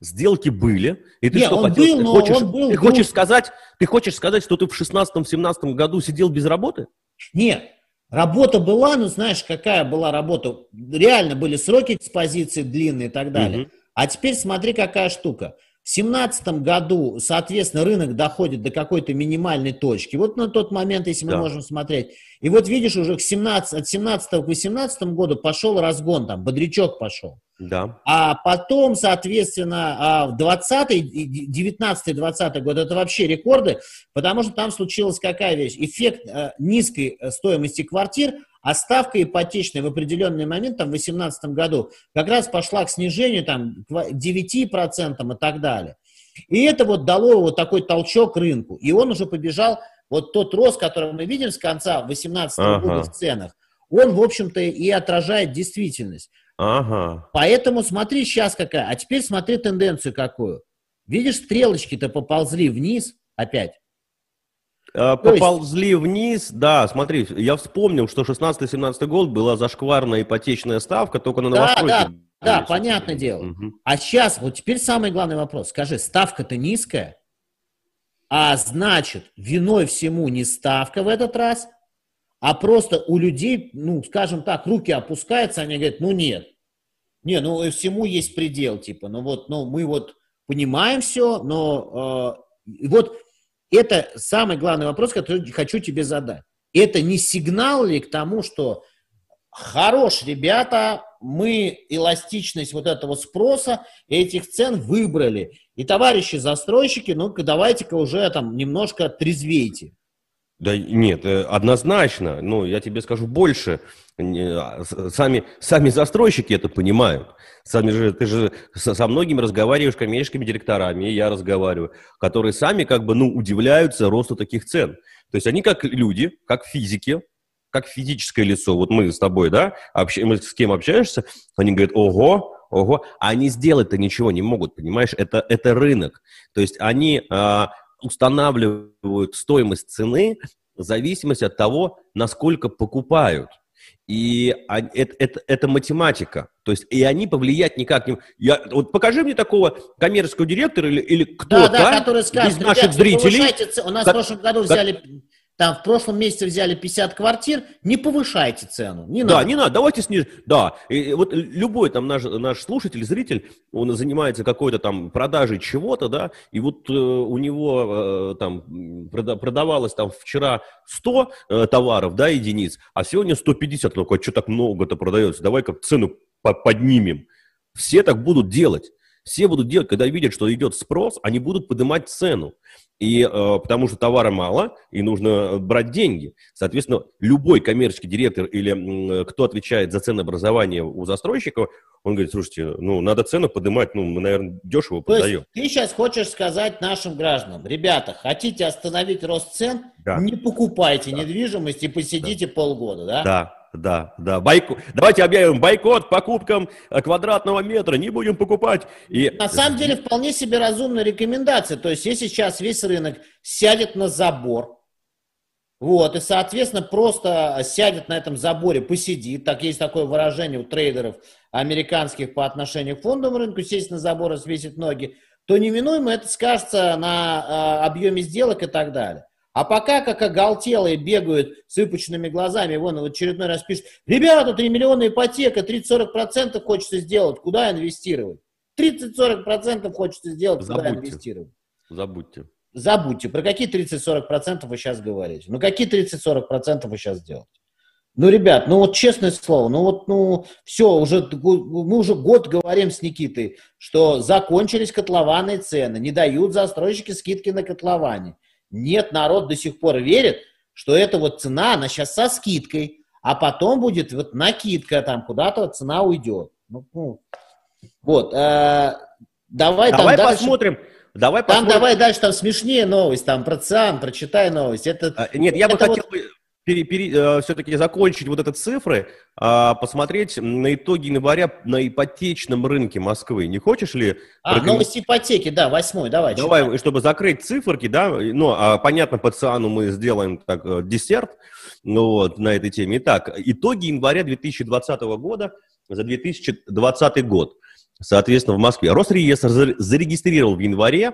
сделки были, и ты Нет, что он хотел, был, ты, хочешь, он был, ты был. хочешь сказать, ты хочешь сказать, что ты в 16-17 году сидел без работы? Нет, работа была, ну знаешь, какая была работа, реально были сроки экспозиции длинные и так далее. Угу. А теперь смотри, какая штука. В 2017 году, соответственно, рынок доходит до какой-то минимальной точки. Вот на тот момент, если мы да. можем смотреть. И вот видишь, уже к 17, от 17 к 18 году пошел разгон, там, бодрячок пошел. Да. А потом, соответственно, а, в 20 19-20 год это вообще рекорды, потому что там случилась какая вещь? Эффект э, низкой э, стоимости квартир, а ставка ипотечная в определенный момент, там, в 2018 году, как раз пошла к снижению там, к 9% и так далее. И это вот дало вот такой толчок рынку. И он уже побежал, вот тот рост, который мы видим с конца 2018 ага. года в ценах, он, в общем-то, и отражает действительность. Ага. Поэтому смотри сейчас какая. А теперь смотри тенденцию какую. Видишь, стрелочки-то поползли вниз опять. А, поползли есть... вниз, да, смотри, я вспомнил, что 16-17 год была зашкварная ипотечная ставка, только на новостройки. Да, да, да, понятное дело. Угу. А сейчас, вот теперь самый главный вопрос. Скажи, ставка-то низкая, а значит, виной всему не ставка в этот раз, а просто у людей, ну, скажем так, руки опускаются, они говорят, ну нет, не, ну всему есть предел, типа, ну вот, ну мы вот понимаем все, но э, вот это самый главный вопрос, который хочу тебе задать. Это не сигнал ли к тому, что хорош, ребята, мы эластичность вот этого спроса этих цен выбрали. И, товарищи застройщики, ну-ка давайте-ка уже там немножко трезвейте. Да нет, э, однозначно. Ну, я тебе скажу больше. А, сами, сами застройщики это понимают. Сами же, ты же со многими разговариваешь коммерческими директорами, я разговариваю, которые сами как бы, ну, удивляются росту таких цен. То есть они как люди, как физики, как физическое лицо, вот мы с тобой, да, общ... мы с кем общаешься, они говорят, ого, ого, а они сделать-то ничего не могут, понимаешь, это, это рынок. То есть они а, устанавливают стоимость цены в зависимости от того, насколько покупают. И это, это, это математика. То есть, и они повлиять никак не... Я, вот покажи мне такого коммерческого директора или, или кто-то да, да, который скажет, из наших зрителей... У нас как, в прошлом году взяли там в прошлом месяце взяли 50 квартир, не повышайте цену, не надо. Да, не надо, давайте снижать. Да, и вот любой там наш, наш слушатель, зритель, он занимается какой-то там продажей чего-то, да, и вот э, у него э, там прода, продавалось там вчера 100 э, товаров, да, единиц, а сегодня 150, ну, а что так много-то продается, давай как цену поднимем. Все так будут делать. Все будут делать, когда видят, что идет спрос, они будут поднимать цену. И э, потому что товара мало, и нужно брать деньги. Соответственно, любой коммерческий директор или э, кто отвечает за ценообразование у застройщиков, он говорит, слушайте, ну, надо цену поднимать, ну, мы, наверное, дешево То продаем. Есть, ты сейчас хочешь сказать нашим гражданам, ребята, хотите остановить рост цен, да. не покупайте да. недвижимость и посидите да. полгода, да? Да, да, да. Байку... Давайте объявим бойкот покупкам э, квадратного метра, не будем покупать. И... На самом деле вполне себе разумная рекомендация. То есть если сейчас весь рынок сядет на забор, вот, и, соответственно, просто сядет на этом заборе, посидит, так есть такое выражение у трейдеров американских по отношению к фондовому рынку, сесть на забор и свесить ноги, то неминуемо это скажется на э, объеме сделок и так далее. А пока как оголтелые бегают с выпученными глазами, вон в очередной раз пишет, ребята, 3 миллиона ипотека, 30-40% хочется сделать, куда инвестировать? 30-40% хочется сделать, Забудьте. куда инвестировать? Забудьте. Забудьте. Про какие 30-40% вы сейчас говорите? Ну, какие 30-40% вы сейчас делаете? Ну, ребят, ну вот честное слово, ну вот, ну, все, уже, мы уже год говорим с Никитой, что закончились котлованные цены, не дают застройщики скидки на котловане. Нет, народ до сих пор верит, что эта вот цена, она сейчас со скидкой, а потом будет вот накидка, там куда-то цена уйдет. Ну, ну, вот, э, давай, давай там посмотрим. Дальше... Давай там посмотрим. давай дальше, там смешнее новость, там про ЦИАН, прочитай новость. Это, а, нет, я бы хотел вот... пере, пере, э, все-таки закончить вот эти цифры, э, посмотреть на итоги января на ипотечном рынке Москвы. Не хочешь ли? А, проком... новость ипотеки, да, восьмой, давай. Давай, читай. чтобы закрыть циферки, да, ну, а, понятно, по ЦИАНу мы сделаем так э, десерт, ну, вот, на этой теме. Итак, итоги января 2020 года за 2020 год. Соответственно, в Москве Росреестр зарегистрировал в январе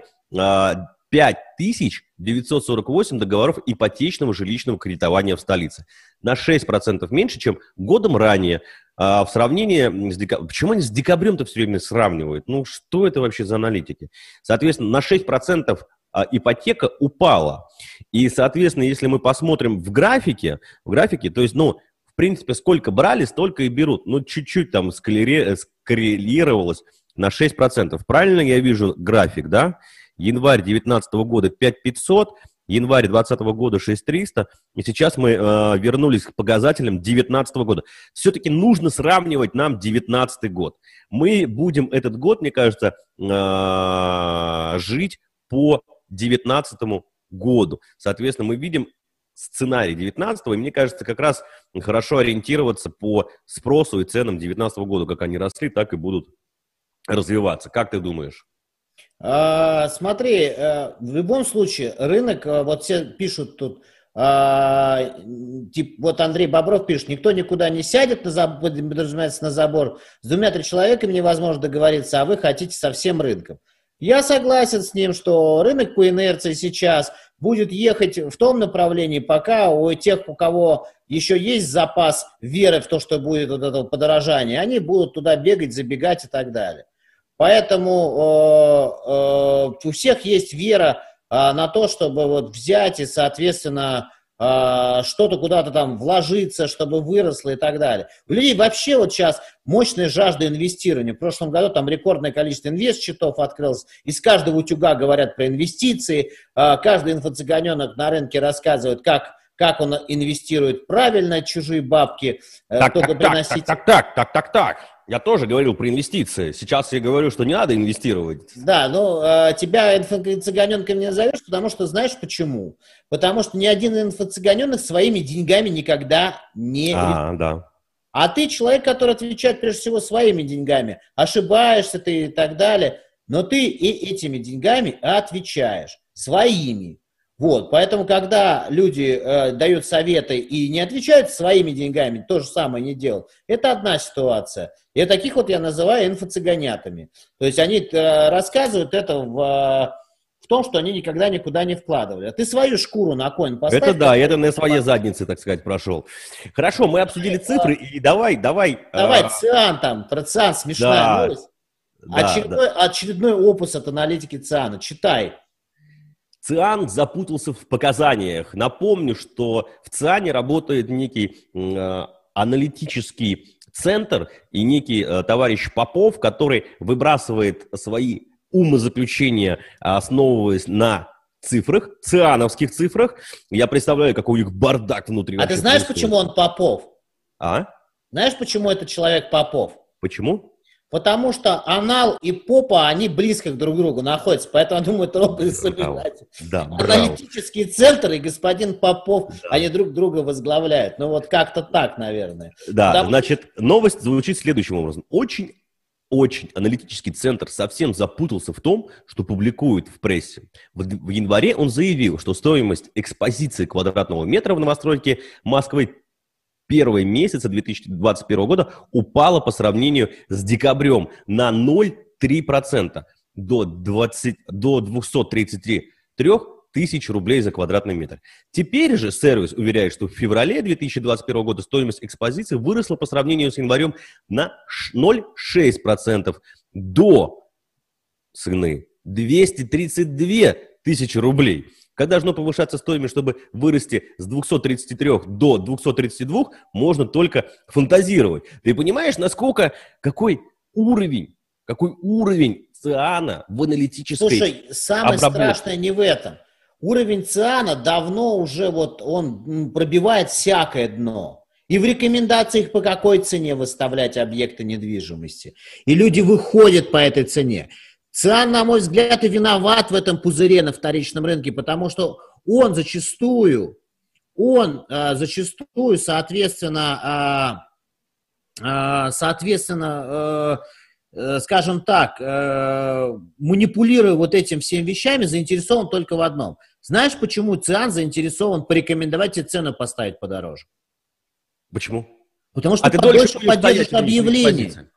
5948 а, договоров ипотечного жилищного кредитования в столице. На 6% меньше, чем годом ранее. А, в сравнении с декабрем... Почему они с декабрем-то все время сравнивают? Ну, что это вообще за аналитики? Соответственно, на 6% а, ипотека упала. И, соответственно, если мы посмотрим в графике, в графике, то есть, ну, в принципе, сколько брали, столько и берут. Ну, чуть-чуть там скоррелировалось на 6%. Правильно я вижу график, да? Январь 2019 года 5500, январь 2020 года 6300, и сейчас мы э, вернулись к показателям 2019 года. Все-таки нужно сравнивать нам 2019 год. Мы будем этот год, мне кажется, э, жить по 2019 году. Соответственно, мы видим сценарий 19 и мне кажется, как раз хорошо ориентироваться по спросу и ценам 19 года, как они росли, так и будут развиваться. Как ты думаешь? А, смотри, э, в любом случае рынок, э, вот все пишут тут, а, тип, вот Андрей Бобров пишет, никто никуда не сядет, на забор, подразумевается на забор, с двумя-тремя человеками невозможно договориться, а вы хотите со всем рынком. Я согласен с ним, что рынок по инерции сейчас будет ехать в том направлении, пока у тех, у кого еще есть запас веры в то, что будет вот это подорожание, они будут туда бегать, забегать и так далее. Поэтому э, э, у всех есть вера э, на то, чтобы вот взять и, соответственно, что-то куда-то там вложиться, чтобы выросло и так далее. У людей вообще вот сейчас мощная жажда инвестирования. В прошлом году там рекордное количество инвест-счетов открылось. Из каждого утюга говорят про инвестиции. Каждый инфо-цыганенок на рынке рассказывает, как как он инвестирует правильно чужие бабки, так, только так, приносить... Так, так, так, так, так, так. Я тоже говорил про инвестиции. Сейчас я говорю, что не надо инвестировать. Да, ну, э, тебя инфо-цыганенком не назовешь, потому что знаешь почему? Потому что ни один инфо-цыганенок своими деньгами никогда не... А, да. А ты человек, который отвечает прежде всего своими деньгами. Ошибаешься ты и так далее. Но ты и этими деньгами отвечаешь. Своими. Вот, поэтому, когда люди э, дают советы и не отвечают своими деньгами, то же самое не делают, это одна ситуация. И таких вот я называю инфо-цыганятами. То есть они э, рассказывают это в, в том, что они никогда никуда не вкладывали. А ты свою шкуру на конь поставь. Это да, это на своей заднице, так сказать, прошел. Хорошо, мы обсудили цифры, и давай, давай. Давай, а... ЦИАН там, про ЦИАН смешная да, новость. Да, очередной, да. очередной опус от аналитики ЦИАНа, читай. ЦИАН запутался в показаниях. Напомню, что в ЦИАНе работает некий э, аналитический центр и некий э, товарищ Попов, который выбрасывает свои умозаключения, основываясь на цифрах, циановских цифрах. Я представляю, какой у них бардак внутри. А ты знаешь, происходит. почему он Попов? А? Знаешь, почему этот человек Попов? Почему? Потому что анал и попа, они близко друг к другу находятся. Поэтому, я думаю, трогали собирать. Да, Аналитический центр и господин Попов, да. они друг друга возглавляют. Ну вот как-то так, наверное. Да, Потому... значит, новость звучит следующим образом. Очень очень аналитический центр совсем запутался в том, что публикует в прессе. В, в январе он заявил, что стоимость экспозиции квадратного метра в новостройке Москвы первые месяцы 2021 года упала по сравнению с декабрем на 0,3%. до, 20, до 233 тысяч рублей за квадратный метр. Теперь же сервис уверяет, что в феврале 2021 года стоимость экспозиции выросла по сравнению с январем на 0,6% до цены 232 тысячи рублей. Когда должно повышаться стоимость, чтобы вырасти с 233 до 232, можно только фантазировать. Ты понимаешь, насколько, какой уровень, какой уровень циана в аналитической Слушай, самое обработке. страшное не в этом. Уровень циана давно уже вот он пробивает всякое дно. И в рекомендациях по какой цене выставлять объекты недвижимости. И люди выходят по этой цене. ЦИАН, на мой взгляд, и виноват в этом пузыре на вторичном рынке, потому что он зачастую, он э, зачастую, соответственно, э, э, соответственно, э, э, скажем так, э, манипулируя вот этим всеми вещами, заинтересован только в одном. Знаешь, почему ЦИАН заинтересован порекомендовать тебе цену поставить подороже? Почему? Потому что а ты подольше поддержишь объявление.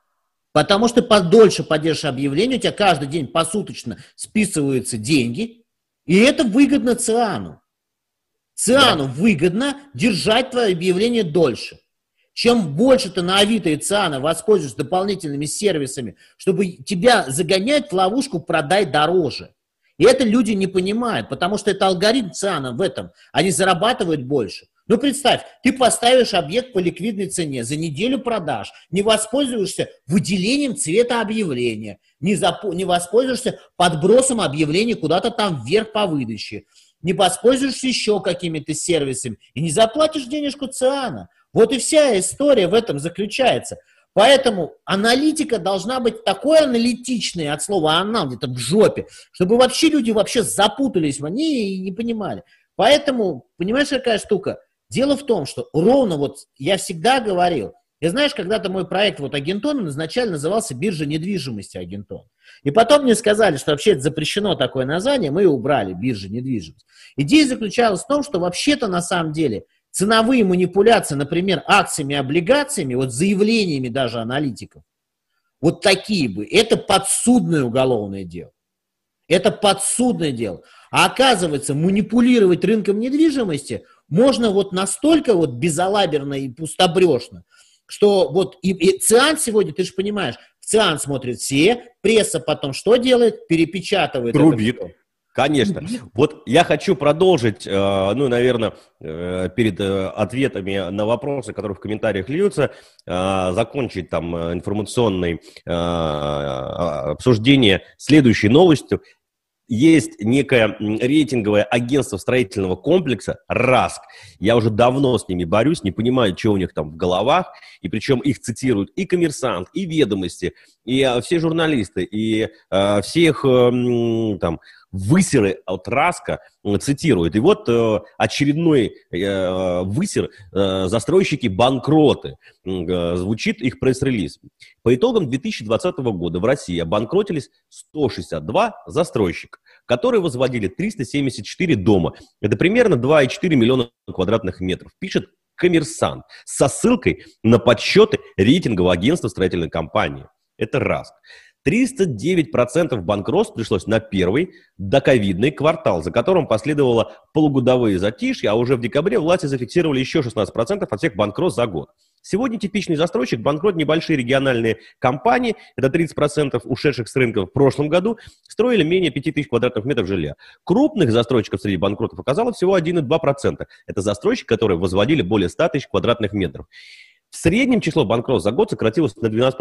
Потому что подольше поддержишь объявление, у тебя каждый день посуточно списываются деньги, и это выгодно ЦИАНу. ЦИАНу да. выгодно держать твое объявление дольше. Чем больше ты на Авито и ЦИАНа воспользуешься дополнительными сервисами, чтобы тебя загонять в ловушку «продай дороже». И это люди не понимают, потому что это алгоритм ЦИАНа в этом. Они зарабатывают больше. Ну, представь, ты поставишь объект по ликвидной цене, за неделю продаж, не воспользуешься выделением цвета объявления, не, запо- не воспользуешься подбросом объявления куда-то там вверх по выдаче, не воспользуешься еще какими-то сервисами и не заплатишь денежку ЦИАНа. Вот и вся история в этом заключается. Поэтому аналитика должна быть такой аналитичной от слова «анал», где-то в жопе, чтобы вообще люди вообще запутались в ней и не понимали. Поэтому, понимаешь, какая штука? Дело в том, что ровно вот я всегда говорил, и знаешь, когда-то мой проект вот Агентон изначально назывался биржа недвижимости Агентон. И потом мне сказали, что вообще это запрещено такое название, мы убрали биржа недвижимости. Идея заключалась в том, что вообще-то на самом деле ценовые манипуляции, например, акциями, облигациями, вот заявлениями даже аналитиков, вот такие бы, это подсудное уголовное дело. Это подсудное дело. А оказывается, манипулировать рынком недвижимости – можно вот настолько вот безалаберно и пустобрешно, что вот и, и ЦИАН сегодня, ты же понимаешь, в ЦИАН смотрят все, пресса потом что делает? Перепечатывает. Трубит. Конечно. Вот я хочу продолжить, э, ну, наверное, э, перед э, ответами на вопросы, которые в комментариях льются, закончить там информационное обсуждение следующей новостью есть некое рейтинговое агентство строительного комплекса РАСК. Я уже давно с ними борюсь, не понимаю, что у них там в головах. И причем их цитируют и коммерсант, и ведомости, и а, все журналисты, и а, всех а, там высеры от Раска цитируют. И вот э, очередной э, высер э, «Застройщики банкроты». Э, звучит их пресс-релиз. По итогам 2020 года в России обанкротились 162 застройщика, которые возводили 374 дома. Это примерно 2,4 миллиона квадратных метров. Пишет коммерсант со ссылкой на подсчеты рейтингового агентства строительной компании. Это раз. 309% банкротств пришлось на первый доковидный квартал, за которым последовало полугодовые затишья, а уже в декабре власти зафиксировали еще 16% от всех банкротств за год. Сегодня типичный застройщик банкрот небольшие региональные компании, это 30% ушедших с рынка в прошлом году, строили менее 5000 квадратных метров жилья. Крупных застройщиков среди банкротов оказалось всего 1,2%. Это застройщики, которые возводили более 100 тысяч квадратных метров. В среднем число банкротов за год сократилось на 12%.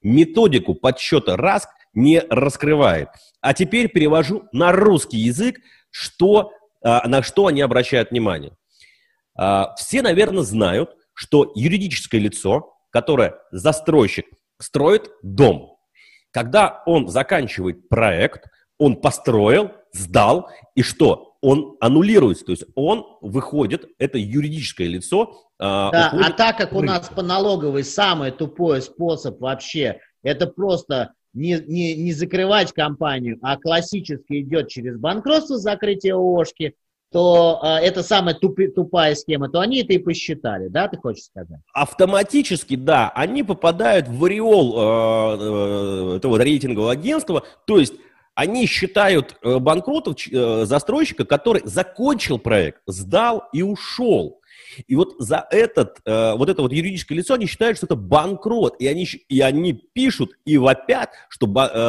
Методику подсчета РАСК не раскрывает. А теперь перевожу на русский язык, что, а, на что они обращают внимание. А, все, наверное, знают, что юридическое лицо, которое застройщик, строит дом. Когда он заканчивает проект, он построил, сдал, и что? Он аннулируется, то есть он выходит, это юридическое лицо. А, да, уходит... а так как у нас по налоговой самый тупой способ вообще, это просто не, не, не закрывать компанию, а классически идет через банкротство, закрытие ООшки, то э, это самая тупи, тупая схема, то они это и посчитали, да, ты хочешь сказать? Автоматически, да, они попадают в ореол э, э, этого рейтингового агентства, то есть они считают э, банкротов э, застройщика, который закончил проект, сдал и ушел. И вот за этот, э, вот это вот юридическое лицо, они считают, что это банкрот. И они, и они пишут и вопят, что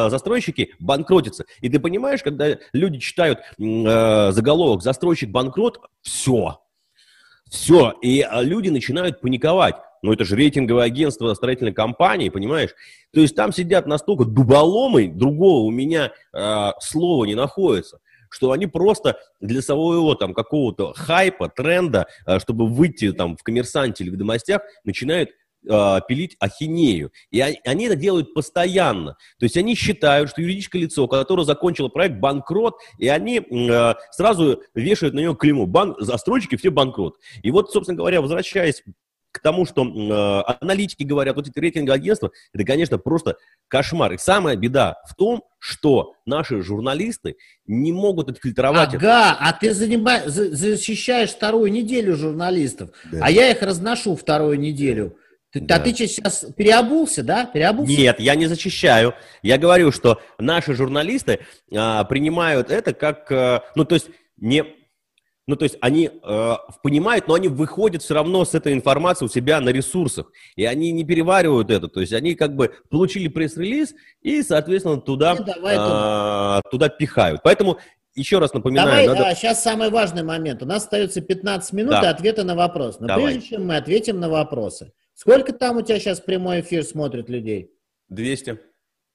застройщики банкротятся. И ты понимаешь, когда люди читают заголовок «застройщик банкрот», все. Все. И люди начинают паниковать. Ну, это же рейтинговое агентство строительной компании, понимаешь? То есть там сидят настолько дуболомы, другого у меня э, слова не находится что они просто для своего там какого-то хайпа, тренда, э, чтобы выйти там в коммерсанте или в ведомостях, начинают э, пилить ахинею. И они, это делают постоянно. То есть они считают, что юридическое лицо, которое закончило проект, банкрот, и они э, сразу вешают на него клейму. Бан, застройщики все банкрот. И вот, собственно говоря, возвращаясь к тому, что э, аналитики говорят, вот эти рейтинговые агентства, это, конечно, просто кошмар. И самая беда в том, что наши журналисты не могут отфильтровать ага, это. а ты занимаешь, защищаешь вторую неделю журналистов, да. а я их разношу вторую неделю. Ты, да. А ты сейчас переобулся, да? Переобулся? Нет, я не защищаю. Я говорю, что наши журналисты а, принимают это как, а, ну, то есть не ну, то есть они э, понимают, но они выходят все равно с этой информацией у себя на ресурсах. И они не переваривают это. То есть они как бы получили пресс-релиз и, соответственно, туда, э, туда пихают. Поэтому еще раз напоминаю. Давай, надо... а, сейчас самый важный момент. У нас остается 15 минут да. и ответы на вопрос. Но Давай. прежде чем мы ответим на вопросы, сколько там у тебя сейчас прямой эфир смотрит людей? 200.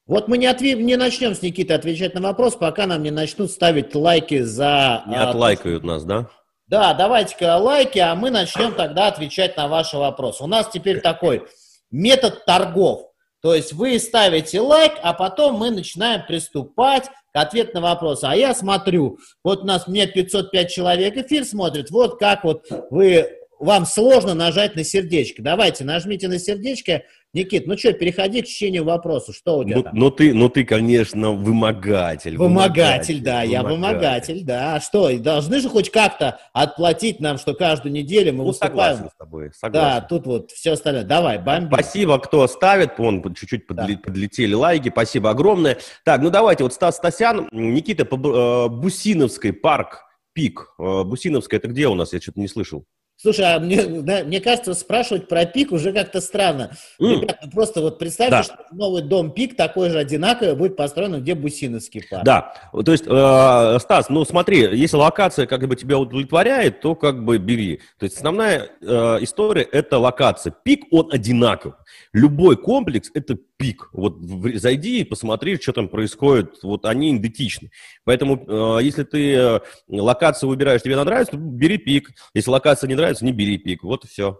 Вот мы не, отве... не начнем с Никитой отвечать на вопрос, пока нам не начнут ставить лайки за... Не а, отлайкают то, нас, да? Да, давайте-ка лайки, а мы начнем тогда отвечать на ваши вопросы. У нас теперь такой метод торгов. То есть вы ставите лайк, а потом мы начинаем приступать к ответу на вопросы. А я смотрю, вот у нас мне 505 человек эфир смотрит, вот как вот вы, вам сложно нажать на сердечко. Давайте, нажмите на сердечко, Никит, ну что, переходи к чтению вопроса. Что у тебя ну, там? Ну ты, ну ты, конечно, вымогатель. Вымогатель, да, вымогатель. я вымогатель, да. А что, должны же хоть как-то отплатить нам, что каждую неделю мы ну, выступаем. согласен с тобой, согласен. Да, тут вот все остальное. Давай, бомби. Спасибо, кто ставит, вон чуть-чуть подли, да. подлетели лайки, спасибо огромное. Так, ну давайте, вот Стас Стасян, Никита, по э, Бусиновской парк, пик. Э, Бусиновская, это где у нас? Я что-то не слышал. Слушай, а мне, да, мне кажется, спрашивать про пик уже как-то странно. Mm. Ребята, ну просто вот представьте, да. что новый дом пик такой же одинаковый будет построен, где Бусиновский парк. Да, то есть, э, Стас, ну смотри, если локация как бы тебя удовлетворяет, то как бы бери. То есть основная э, история – это локация. Пик, он одинаков. Любой комплекс – это пик. Вот зайди и посмотри, что там происходит. Вот они идентичны. Поэтому, э, если ты э, локацию выбираешь, тебе она нравится, бери пик. Если локация не нравится, не бери пик. Вот и все.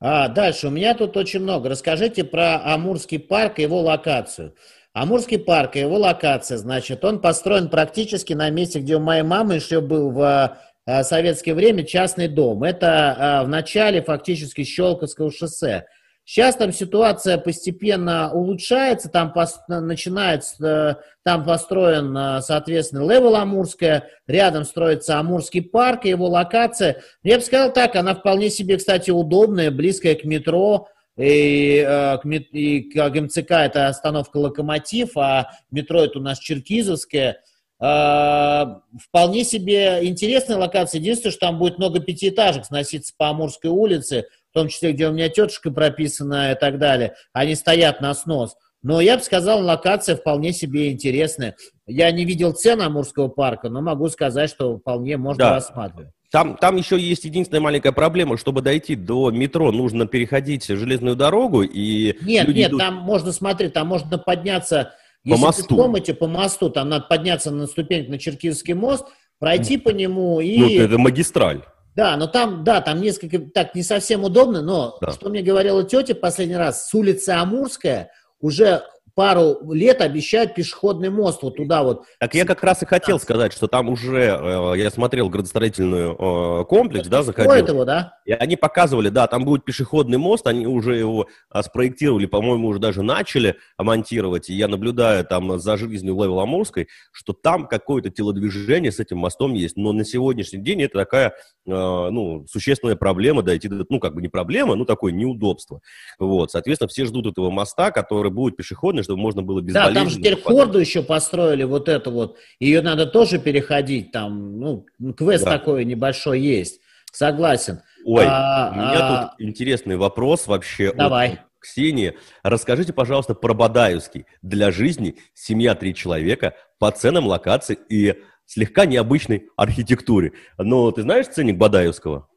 А, дальше. У меня тут очень много. Расскажите про Амурский парк и его локацию. Амурский парк и его локация, значит, он построен практически на месте, где у моей мамы еще был в э, советское время частный дом. Это в начале фактически Щелковского шоссе. Сейчас там ситуация постепенно улучшается, там пос, начинается, там построен, э, соответственно, Level Амурская, рядом строится Амурский парк его локация. Я бы сказал так, она вполне себе, кстати, удобная, близкая к метро, и, э, и к МЦК это остановка Локомотив, а метро это у нас Черкизовская. Э, вполне себе интересная локация. Единственное, что там будет много пятиэтажек сноситься по Амурской улице, в том числе, где у меня тетушка прописана и так далее, они стоят на снос. Но я бы сказал, локация вполне себе интересная. Я не видел цены Амурского парка, но могу сказать, что вполне можно да. рассматривать. Там, там еще есть единственная маленькая проблема, чтобы дойти до метро, нужно переходить железную дорогу и... Нет, нет, идут... там можно смотреть, там можно подняться... По если мосту. Вы помните, по мосту, там надо подняться на ступень на Черкизский мост, пройти по нему и... Ну, это магистраль. Да, но там, да, там несколько, так, не совсем удобно, но, да. что мне говорила тетя последний раз, с улицы Амурская уже пару лет обещают пешеходный мост вот туда вот. Так я как раз и хотел сказать, что там уже, э, я смотрел градостроительный э, комплекс, да, заходил. его, да? И они показывали, да, там будет пешеходный мост, они уже его а, спроектировали, по-моему, уже даже начали монтировать, и я наблюдаю там за жизнью Левел Амурской, что там какое-то телодвижение с этим мостом есть, но на сегодняшний день это такая, э, ну, существенная проблема дойти до, ну, как бы не проблема, ну, такое неудобство. Вот, соответственно, все ждут этого моста, который будет пешеходный, чтобы можно было безболезненно... Да, там же теперь хорду еще построили, вот это вот. Ее надо тоже переходить, там, ну, квест да. такой небольшой есть. Согласен. Ой, а, у меня а... тут интересный вопрос вообще. Давай. От Ксении. Расскажите, пожалуйста, про Бадаевский. Для жизни семья три человека по ценам локации и слегка необычной архитектуре. Но ты знаешь ценник Бадаевского?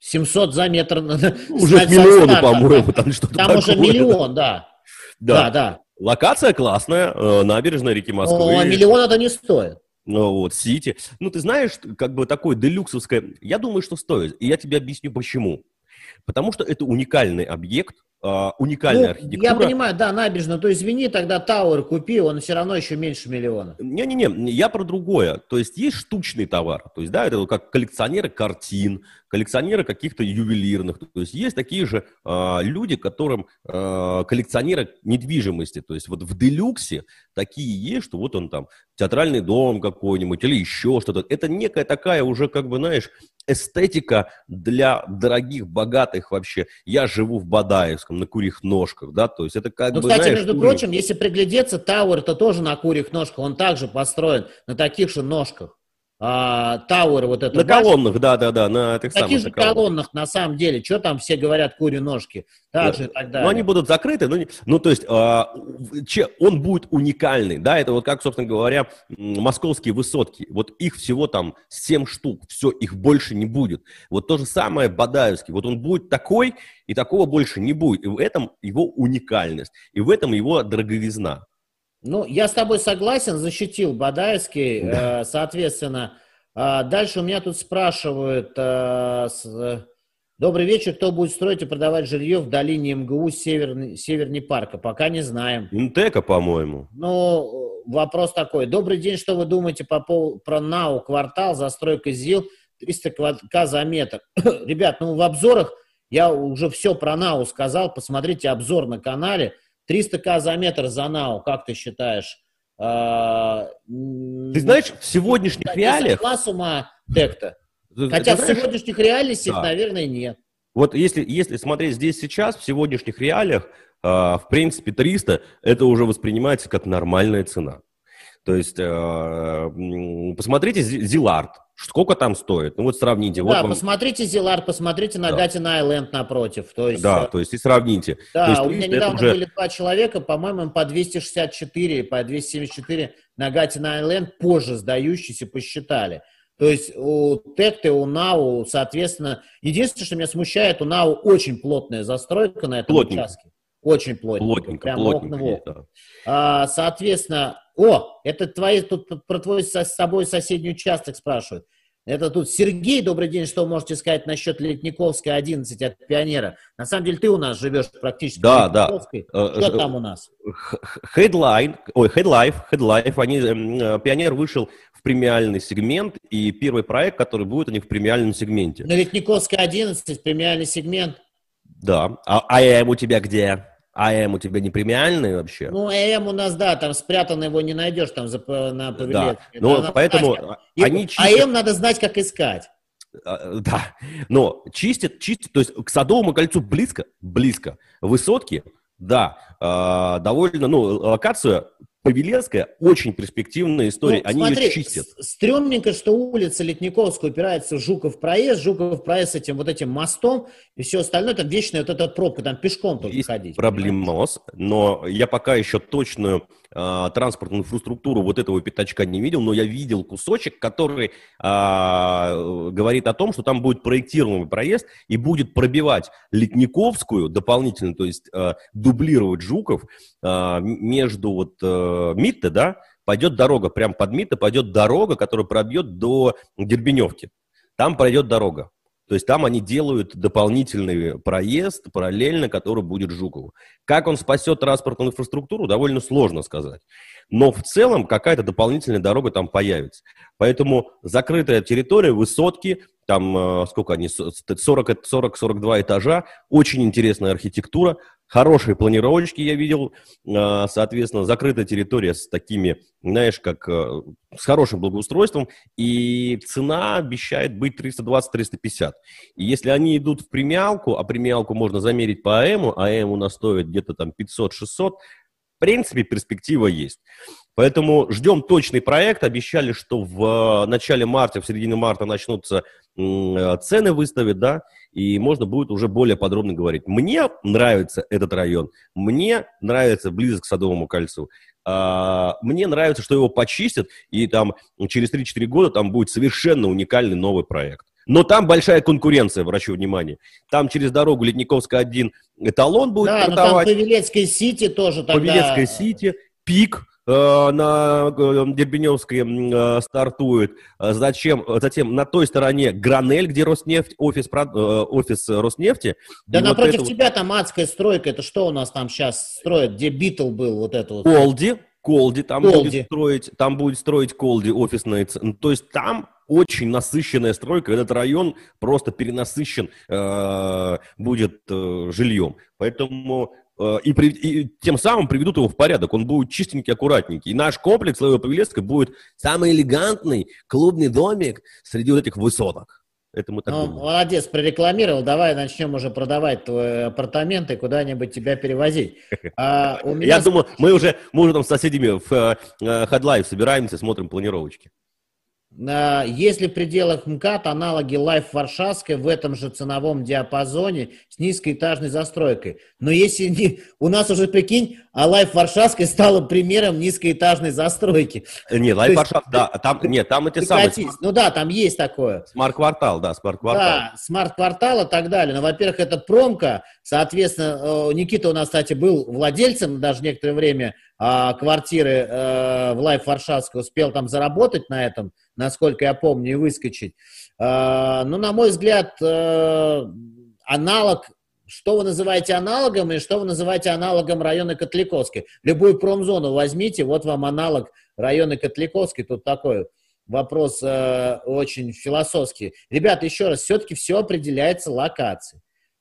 700 за метр. Уже к миллиону, по-моему, там что-то Там такое. уже миллион, да. Да, да. да. Локация классная, э, набережная реки Москвы. Но миллион это не стоит. Ну, вот, Сити. Ну, ты знаешь, как бы такое делюксовское, я думаю, что стоит. И я тебе объясню, почему. Потому что это уникальный объект, Uh, уникальная ну, архитектура. Я понимаю, да, набережная. То извини, тогда Тауэр купи, он все равно еще меньше миллиона. Не-не-не, я про другое. То есть есть штучный товар. То есть, да, это как коллекционеры картин, коллекционеры каких-то ювелирных. То есть есть такие же э, люди, которым э, коллекционеры недвижимости. То есть вот в делюксе такие есть, что вот он там театральный дом какой-нибудь или еще что-то. Это некая такая уже, как бы, знаешь, эстетика для дорогих, богатых вообще. Я живу в Бадаевском, на курьих ножках, да, то есть это как ну, бы, кстати, знаешь, между уровень... прочим, если приглядеться, Тауэр это тоже на курьих ножках, он также построен на таких же ножках а, Тауэр вот это. На колоннах, да-да-да, на этих Таких же колоннах. колоннах, на самом деле. Что там все говорят, кури ножки? Так же и так далее. Ну, они будут закрыты, ну, ну то есть а, че, он будет уникальный, да, это вот как, собственно говоря, московские высотки. Вот их всего там 7 штук, все, их больше не будет. Вот то же самое Бадаевский. Вот он будет такой, и такого больше не будет. И в этом его уникальность, и в этом его дороговизна. Ну, я с тобой согласен, защитил Бадаевский, да. э, соответственно. Э, дальше у меня тут спрашивают, э, с, э, добрый вечер, кто будет строить и продавать жилье в долине МГУ северный, северней парка? Пока не знаем. Интека, по-моему. Ну, вопрос такой. Добрый день, что вы думаете по поводу, про НАУ квартал, застройка ЗИЛ, 300 к за метр? Ребят, ну в обзорах я уже все про НАУ сказал, посмотрите обзор на канале – 300к за метр за НАУ, как ты считаешь? А, ты знаешь, в сегодняшних да, реалиях... Класс ума текта. Хотя в сегодняшних да. наверное, нет. Вот если, если смотреть здесь сейчас, в сегодняшних реалиях, э, в принципе, 300 это уже воспринимается как нормальная цена. То есть, э, посмотрите Зилард, сколько там стоит. Ну вот сравните. Да, вот вам... посмотрите Зилард, посмотрите на да. Гатин Айленд напротив. То есть, да, э, то есть и сравните. Да, есть, у меня недавно уже... были два человека, по-моему, по 264, по 274 на Гатин Айленд позже сдающиеся посчитали. То есть у Текты, у НАУ, соответственно, единственное, что меня смущает, у НАУ очень плотная застройка на этом Плотненько. участке. Очень плотненько. Плотненько, прям плотненько. Окна, да. а, соответственно, о, это твои, тут про твой с собой соседний участок спрашивают. Это тут Сергей, добрый день, что можете сказать насчет Летниковской 11 от Пионера? На самом деле ты у нас живешь практически да, в Летниковской. Да. Что там у нас? Headline, ой, Headlife, Headlife, они, э, Пионер вышел в премиальный сегмент, и первый проект, который будет у них в премиальном сегменте. На Летниковской 11 премиальный сегмент? Да. А, а АМ у тебя где? АМ у тебя не премиальный вообще? Ну, АМ у нас, да, там спрятанно его не найдешь там за, на павильоне. Да, ну, поэтому знать, они чистят... АМ надо знать, как искать. А, да, но чистят, чистят, то есть к Садовому кольцу близко, близко. Высотки, да, э, довольно, ну, локация Павелецкая очень перспективная история, ну, они смотри, ее чистят. Стрёмненько, что улица Летниковская упирается в Жуков проезд, Жуков проезд с этим вот этим мостом, и все остальное, там вечная вот эта пробка, там пешком только Есть ходить. проблемос, но я пока еще точную э, транспортную инфраструктуру вот этого пятачка не видел, но я видел кусочек, который э, говорит о том, что там будет проектируемый проезд и будет пробивать Летниковскую дополнительно, то есть э, дублировать Жуков э, между вот э, Митте, да, пойдет дорога, прям под Митте пойдет дорога, которая пробьет до Дербеневки. Там пройдет дорога. То есть там они делают дополнительный проезд параллельно, который будет Жукову. Как он спасет транспортную инфраструктуру, довольно сложно сказать. Но в целом какая-то дополнительная дорога там появится. Поэтому закрытая территория, высотки, там э, сколько они, 40-42 этажа, очень интересная архитектура, хорошие планировочки я видел, э, соответственно, закрытая территория с такими, знаешь, как э, с хорошим благоустройством, и цена обещает быть 320-350. И если они идут в премиалку, а премиалку можно замерить по АМу, АМ у нас стоит где-то там 500-600, принципе, перспектива есть. Поэтому ждем точный проект. Обещали, что в начале марта, в середине марта начнутся цены выставят, да, и можно будет уже более подробно говорить. Мне нравится этот район, мне нравится близок к Садовому кольцу. А, мне нравится, что его почистят, и там через 3-4 года там будет совершенно уникальный новый проект. Но там большая конкуренция, обращу внимание. Там через дорогу Ледниковская один эталон будет да, стартовать. Да, там Павелецкой Сити тоже тогда... Павелецкая Сити, Пик, на э, Дербеневской э, стартует. Зачем? Затем на той стороне Гранель, где Роснефть, офис, офис Роснефти. Да и напротив вот тебя там адская стройка. Это что у нас там сейчас строят? Где Битл был вот это вот? Колди. Колди, там Колди. будет строить, там будет строить Колди офисные, то есть там очень насыщенная стройка, этот район просто перенасыщен э, будет э, жильем, поэтому Э, и, при, и тем самым приведут его в порядок. Он будет чистенький, аккуратненький. И наш комплекс Левой Павелецкой будет самый элегантный клубный домик среди вот этих высоток. Это мы так ну, думаем. молодец, прорекламировал. Давай начнем уже продавать твои апартаменты, куда-нибудь тебя перевозить. А. Я думаю, мы уже, мы уже там с соседями в Headlife собираемся, смотрим планировочки. Если в пределах МКАД аналоги Life Варшавской в этом же ценовом диапазоне с низкоэтажной застройкой. Но если не, у нас уже, прикинь, а Life Варшавской стала примером низкоэтажной застройки. Нет, Life Варшав, да, там, нет, там эти самые... Ну да, там есть такое. Смарт-квартал, да, смарт-квартал. Да, смарт-квартал и так далее. Но, во-первых, это промка, соответственно, Никита у нас, кстати, был владельцем даже некоторое время а, квартиры э, в Life Варшавской, успел там заработать на этом, насколько я помню, и выскочить. А, ну, на мой взгляд, э, аналог, что вы называете аналогом и что вы называете аналогом района Котликовской. Любую промзону возьмите, вот вам аналог района Котликовской, тут такой вопрос э, очень философский. Ребята, еще раз, все-таки все определяется локацией.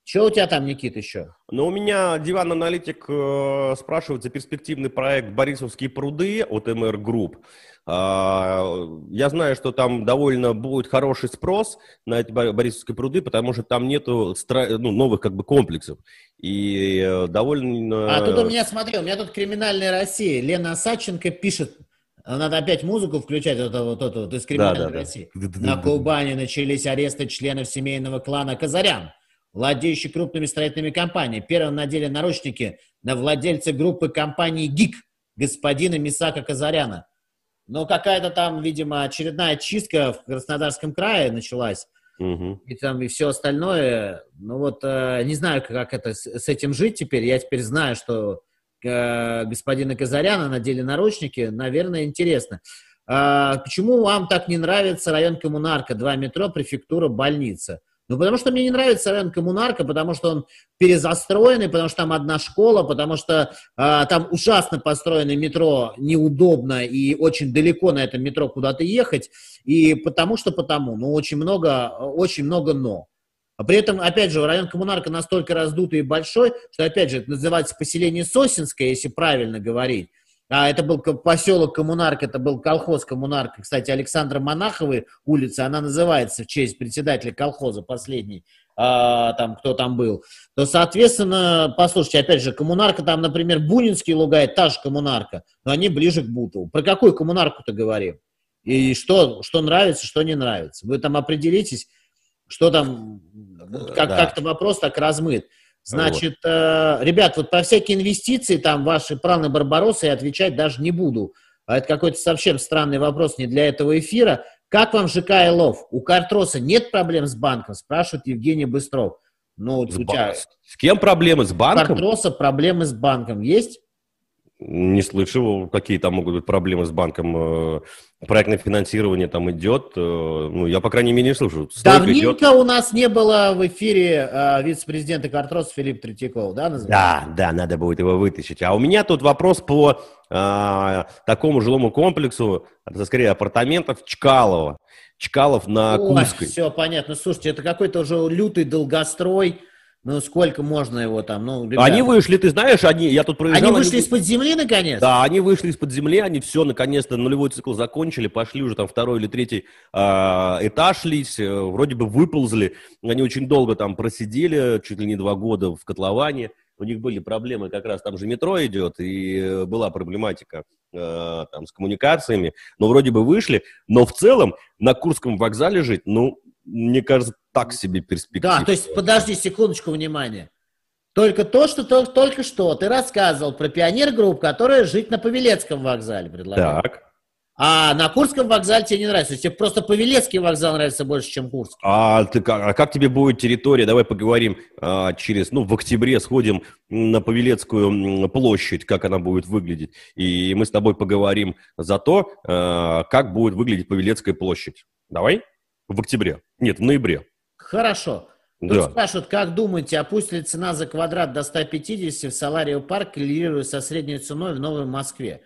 Что у тебя там, Никит, еще? Ну, у меня диван-аналитик э, спрашивает за перспективный проект «Борисовские пруды» от MR Group. Э, я знаю, что там довольно будет хороший спрос на эти Борисовские пруды, потому что там нету стра... ну, новых как бы комплексов. И э, довольно... А тут у меня, смотри, у меня тут «Криминальная Россия». Лена Саченко пишет, надо опять музыку включать, вот, вот, вот, вот из «Криминальной да, да, России». Да. На Кубани начались аресты членов семейного клана Казарян владеющий крупными строительными компаниями. Первым надели наручники на владельца группы компании ГИК, господина Мисака Казаряна. Но какая-то там, видимо, очередная чистка в Краснодарском крае началась. Угу. И там и все остальное. Ну вот, э, не знаю, как это с, с этим жить теперь. Я теперь знаю, что э, господина Казаряна надели наручники. Наверное, интересно. А, почему вам так не нравится район Коммунарка? Два метро, префектура, больница. Ну, потому что мне не нравится район Коммунарка, потому что он перезастроенный, потому что там одна школа, потому что э, там ужасно построенное метро, неудобно и очень далеко на этом метро куда-то ехать, и потому что потому, ну, очень много, очень много но. А при этом, опять же, район Коммунарка настолько раздутый и большой, что, опять же, это называется поселение Сосинское, если правильно говорить. А это был поселок Коммунарк, это был колхоз Коммунарк. Кстати, Александра Монаховой улица, она называется в честь председателя колхоза последний, а, там, кто там был. То, соответственно, послушайте, опять же, Коммунарка, там, например, Бунинский Лугай, та же Коммунарка, но они ближе к Бутову. Про какую Коммунарку-то говорим? И что, что нравится, что не нравится. Вы там определитесь, что там, как, да. как-то вопрос так размыт. Значит, вот. э, ребят, вот по всякие инвестиции, там ваши планы Барбароса я отвечать даже не буду. А это какой-то совсем странный вопрос не для этого эфира. Как вам ЖК Илов? У Картроса нет проблем с банком? Спрашивает Евгений Быстров. Ну, с, у тебя... с кем проблемы? С банком? У Картроса проблемы с банком есть? Не слышал, какие там могут быть проблемы с банком. Проектное финансирование там идет. Э, ну, я, по крайней мере, не слышу. Давненько идет. у нас не было в эфире э, вице-президента Картрос Филипп Третьяков, да? Называется? Да, да, надо будет его вытащить. А у меня тут вопрос по э, такому жилому комплексу, это скорее апартаментов Чкалова. Чкалов на Ой, Курской. Все понятно. Слушайте, это какой-то уже лютый долгострой ну, сколько можно его там? Ну, ребята... Они вышли, ты знаешь, они, я тут проезжал... Они вышли они... из-под земли, наконец? Да, они вышли из-под земли, они все, наконец-то, нулевой цикл закончили, пошли уже там второй или третий э, этаж лить, э, вроде бы выползли, они очень долго там просидели, чуть ли не два года в котловане, у них были проблемы, как раз там же метро идет, и была проблематика э, там с коммуникациями, но вроде бы вышли, но в целом на Курском вокзале жить, ну, мне кажется, так себе перспектива. Да, то есть, подожди секундочку, внимания. Только то, что только, только что ты рассказывал про пионер-групп, которая жить на Павелецком вокзале предлагает. Так. А на Курском вокзале тебе не нравится? тебе просто Павелецкий вокзал нравится больше, чем Курский. А, ты, а как тебе будет территория? Давай поговорим а, через, ну, в октябре сходим на Павелецкую площадь, как она будет выглядеть. И мы с тобой поговорим за то, а, как будет выглядеть Павелецкая площадь. Давай? В октябре. Нет, в ноябре. Хорошо. Тут да. спрашивают, как думаете, опустит ли цена за квадрат до 150 в Саларио парк, коррелируя со средней ценой в Новой Москве?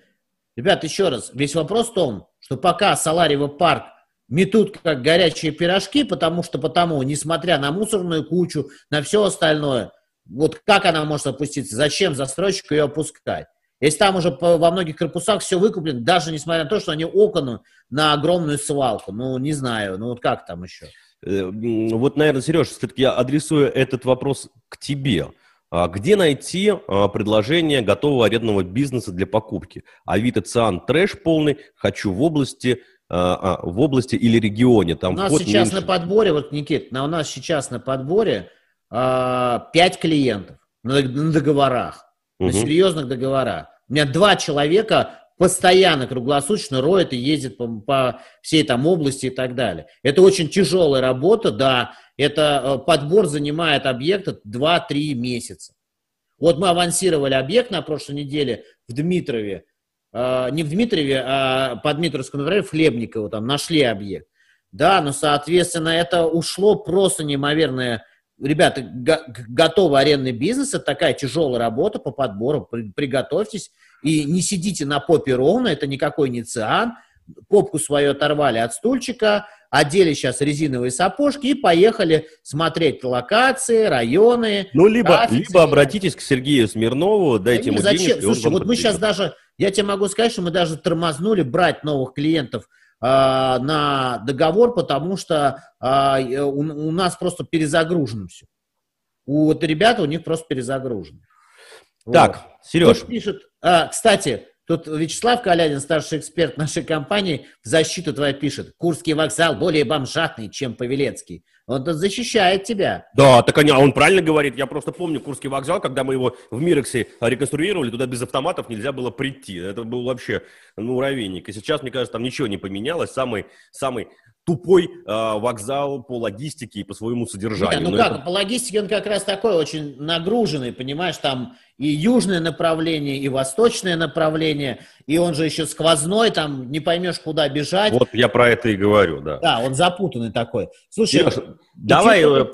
Ребят, еще раз, весь вопрос в том, что пока Салариево парк метут как горячие пирожки, потому что потому, несмотря на мусорную кучу, на все остальное, вот как она может опуститься, зачем застройщику ее опускать? Если там уже во многих корпусах все выкуплено, даже несмотря на то, что они окна на огромную свалку, ну, не знаю, ну вот как там еще? Э, вот, наверное, Сереж, все-таки я адресую этот вопрос к тебе. А где найти а, предложение готового арендного бизнеса для покупки? Авито, Циан, трэш полный, хочу в области, а, в области или регионе. Там у нас сейчас меньше... на подборе, вот, Никит, у нас сейчас на подборе пять клиентов на, договорах, угу. на серьезных договорах. У меня два человека постоянно, круглосуточно роет и ездит по, по всей там области и так далее. Это очень тяжелая работа, да, это э, подбор занимает объекта 2-3 месяца. Вот мы авансировали объект на прошлой неделе в Дмитрове, э, не в Дмитрове, а по Дмитровскому району, в Хлебниково, там нашли объект. Да, но, соответственно, это ушло просто неимоверное ребята, готовый арендный бизнес, это такая тяжелая работа по подбору, приготовьтесь и не сидите на попе ровно, это никакой не циан, попку свою оторвали от стульчика, одели сейчас резиновые сапожки и поехали смотреть локации, районы. Ну, либо, либо обратитесь к Сергею Смирнову, дайте ему зачем? денег. Слушайте, вот мы сейчас даже, я тебе могу сказать, что мы даже тормознули брать новых клиентов на договор, потому что э, у, у нас просто перезагружено все. У вот ребята у них просто перезагружено. Так, вот. Сереж. Тут пишет, а, кстати, Тут Вячеслав Калядин, старший эксперт нашей компании, в защиту твоя пишет. Курский вокзал более бомжатный, чем Павелецкий. Он защищает тебя. Да, так они, а он правильно говорит. Я просто помню Курский вокзал, когда мы его в Мирексе реконструировали, туда без автоматов нельзя было прийти. Это был вообще, ну, равенник. И сейчас, мне кажется, там ничего не поменялось. Самый, самый тупой э, вокзал по логистике и по своему содержанию. Не, ну Но как, это... по логистике он как раз такой очень нагруженный, понимаешь, там и южное направление, и восточное направление, и он же еще сквозной, там не поймешь, куда бежать. Вот я про это и говорю, да. Да, он запутанный такой. Слушай, я, давай э,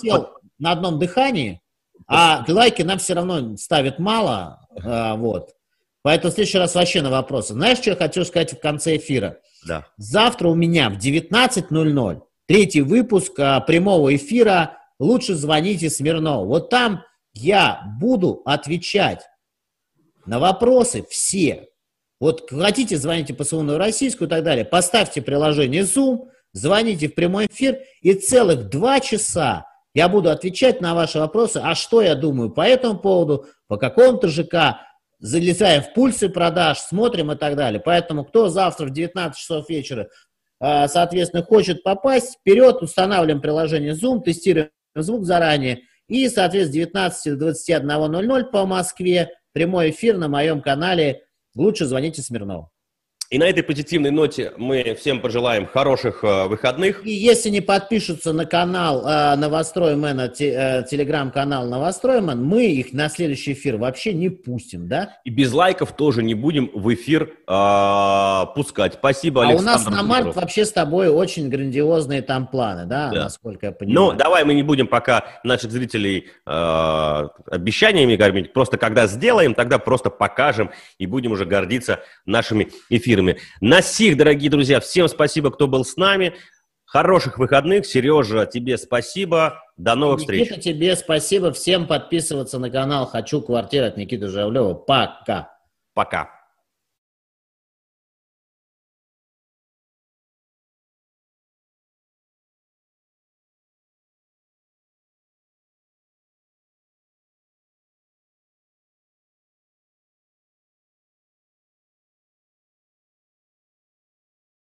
на одном дыхании, а лайки нам все равно ставят мало, а, вот. Поэтому в следующий раз вообще на вопросы. Знаешь, что я хочу сказать в конце эфира? Да. Завтра у меня в 19.00 третий выпуск а, прямого эфира «Лучше звоните Смирнову». Вот там я буду отвечать на вопросы все. Вот хотите, звоните по своему российскую и так далее, поставьте приложение Zoom, звоните в прямой эфир, и целых два часа я буду отвечать на ваши вопросы, а что я думаю по этому поводу, по какому-то ЖК, залезаем в пульсы продаж, смотрим и так далее. Поэтому кто завтра в 19 часов вечера, а, соответственно, хочет попасть, вперед, устанавливаем приложение Zoom, тестируем звук заранее, и, соответственно, с 19 до 21.00 по Москве прямой эфир на моем канале «Лучше звоните Смирнову». И на этой позитивной ноте мы всем пожелаем хороших э, выходных. И если не подпишутся на канал э, Новостроймена, те, э, телеграм-канал Новостроймен, мы их на следующий эфир вообще не пустим, да? И без лайков тоже не будем в эфир э, пускать. Спасибо, Александр. А у нас на март вообще с тобой очень грандиозные там планы, да, да. насколько я понимаю. Ну, давай мы не будем пока наших зрителей э, обещаниями кормить. Просто когда сделаем, тогда просто покажем и будем уже гордиться нашими эфирами эфирами. На сих, дорогие друзья, всем спасибо, кто был с нами. Хороших выходных. Сережа, тебе спасибо. До новых Никита, встреч. Никита, тебе спасибо. Всем подписываться на канал «Хочу квартиру» от Никиты Жавлева. Пока. Пока.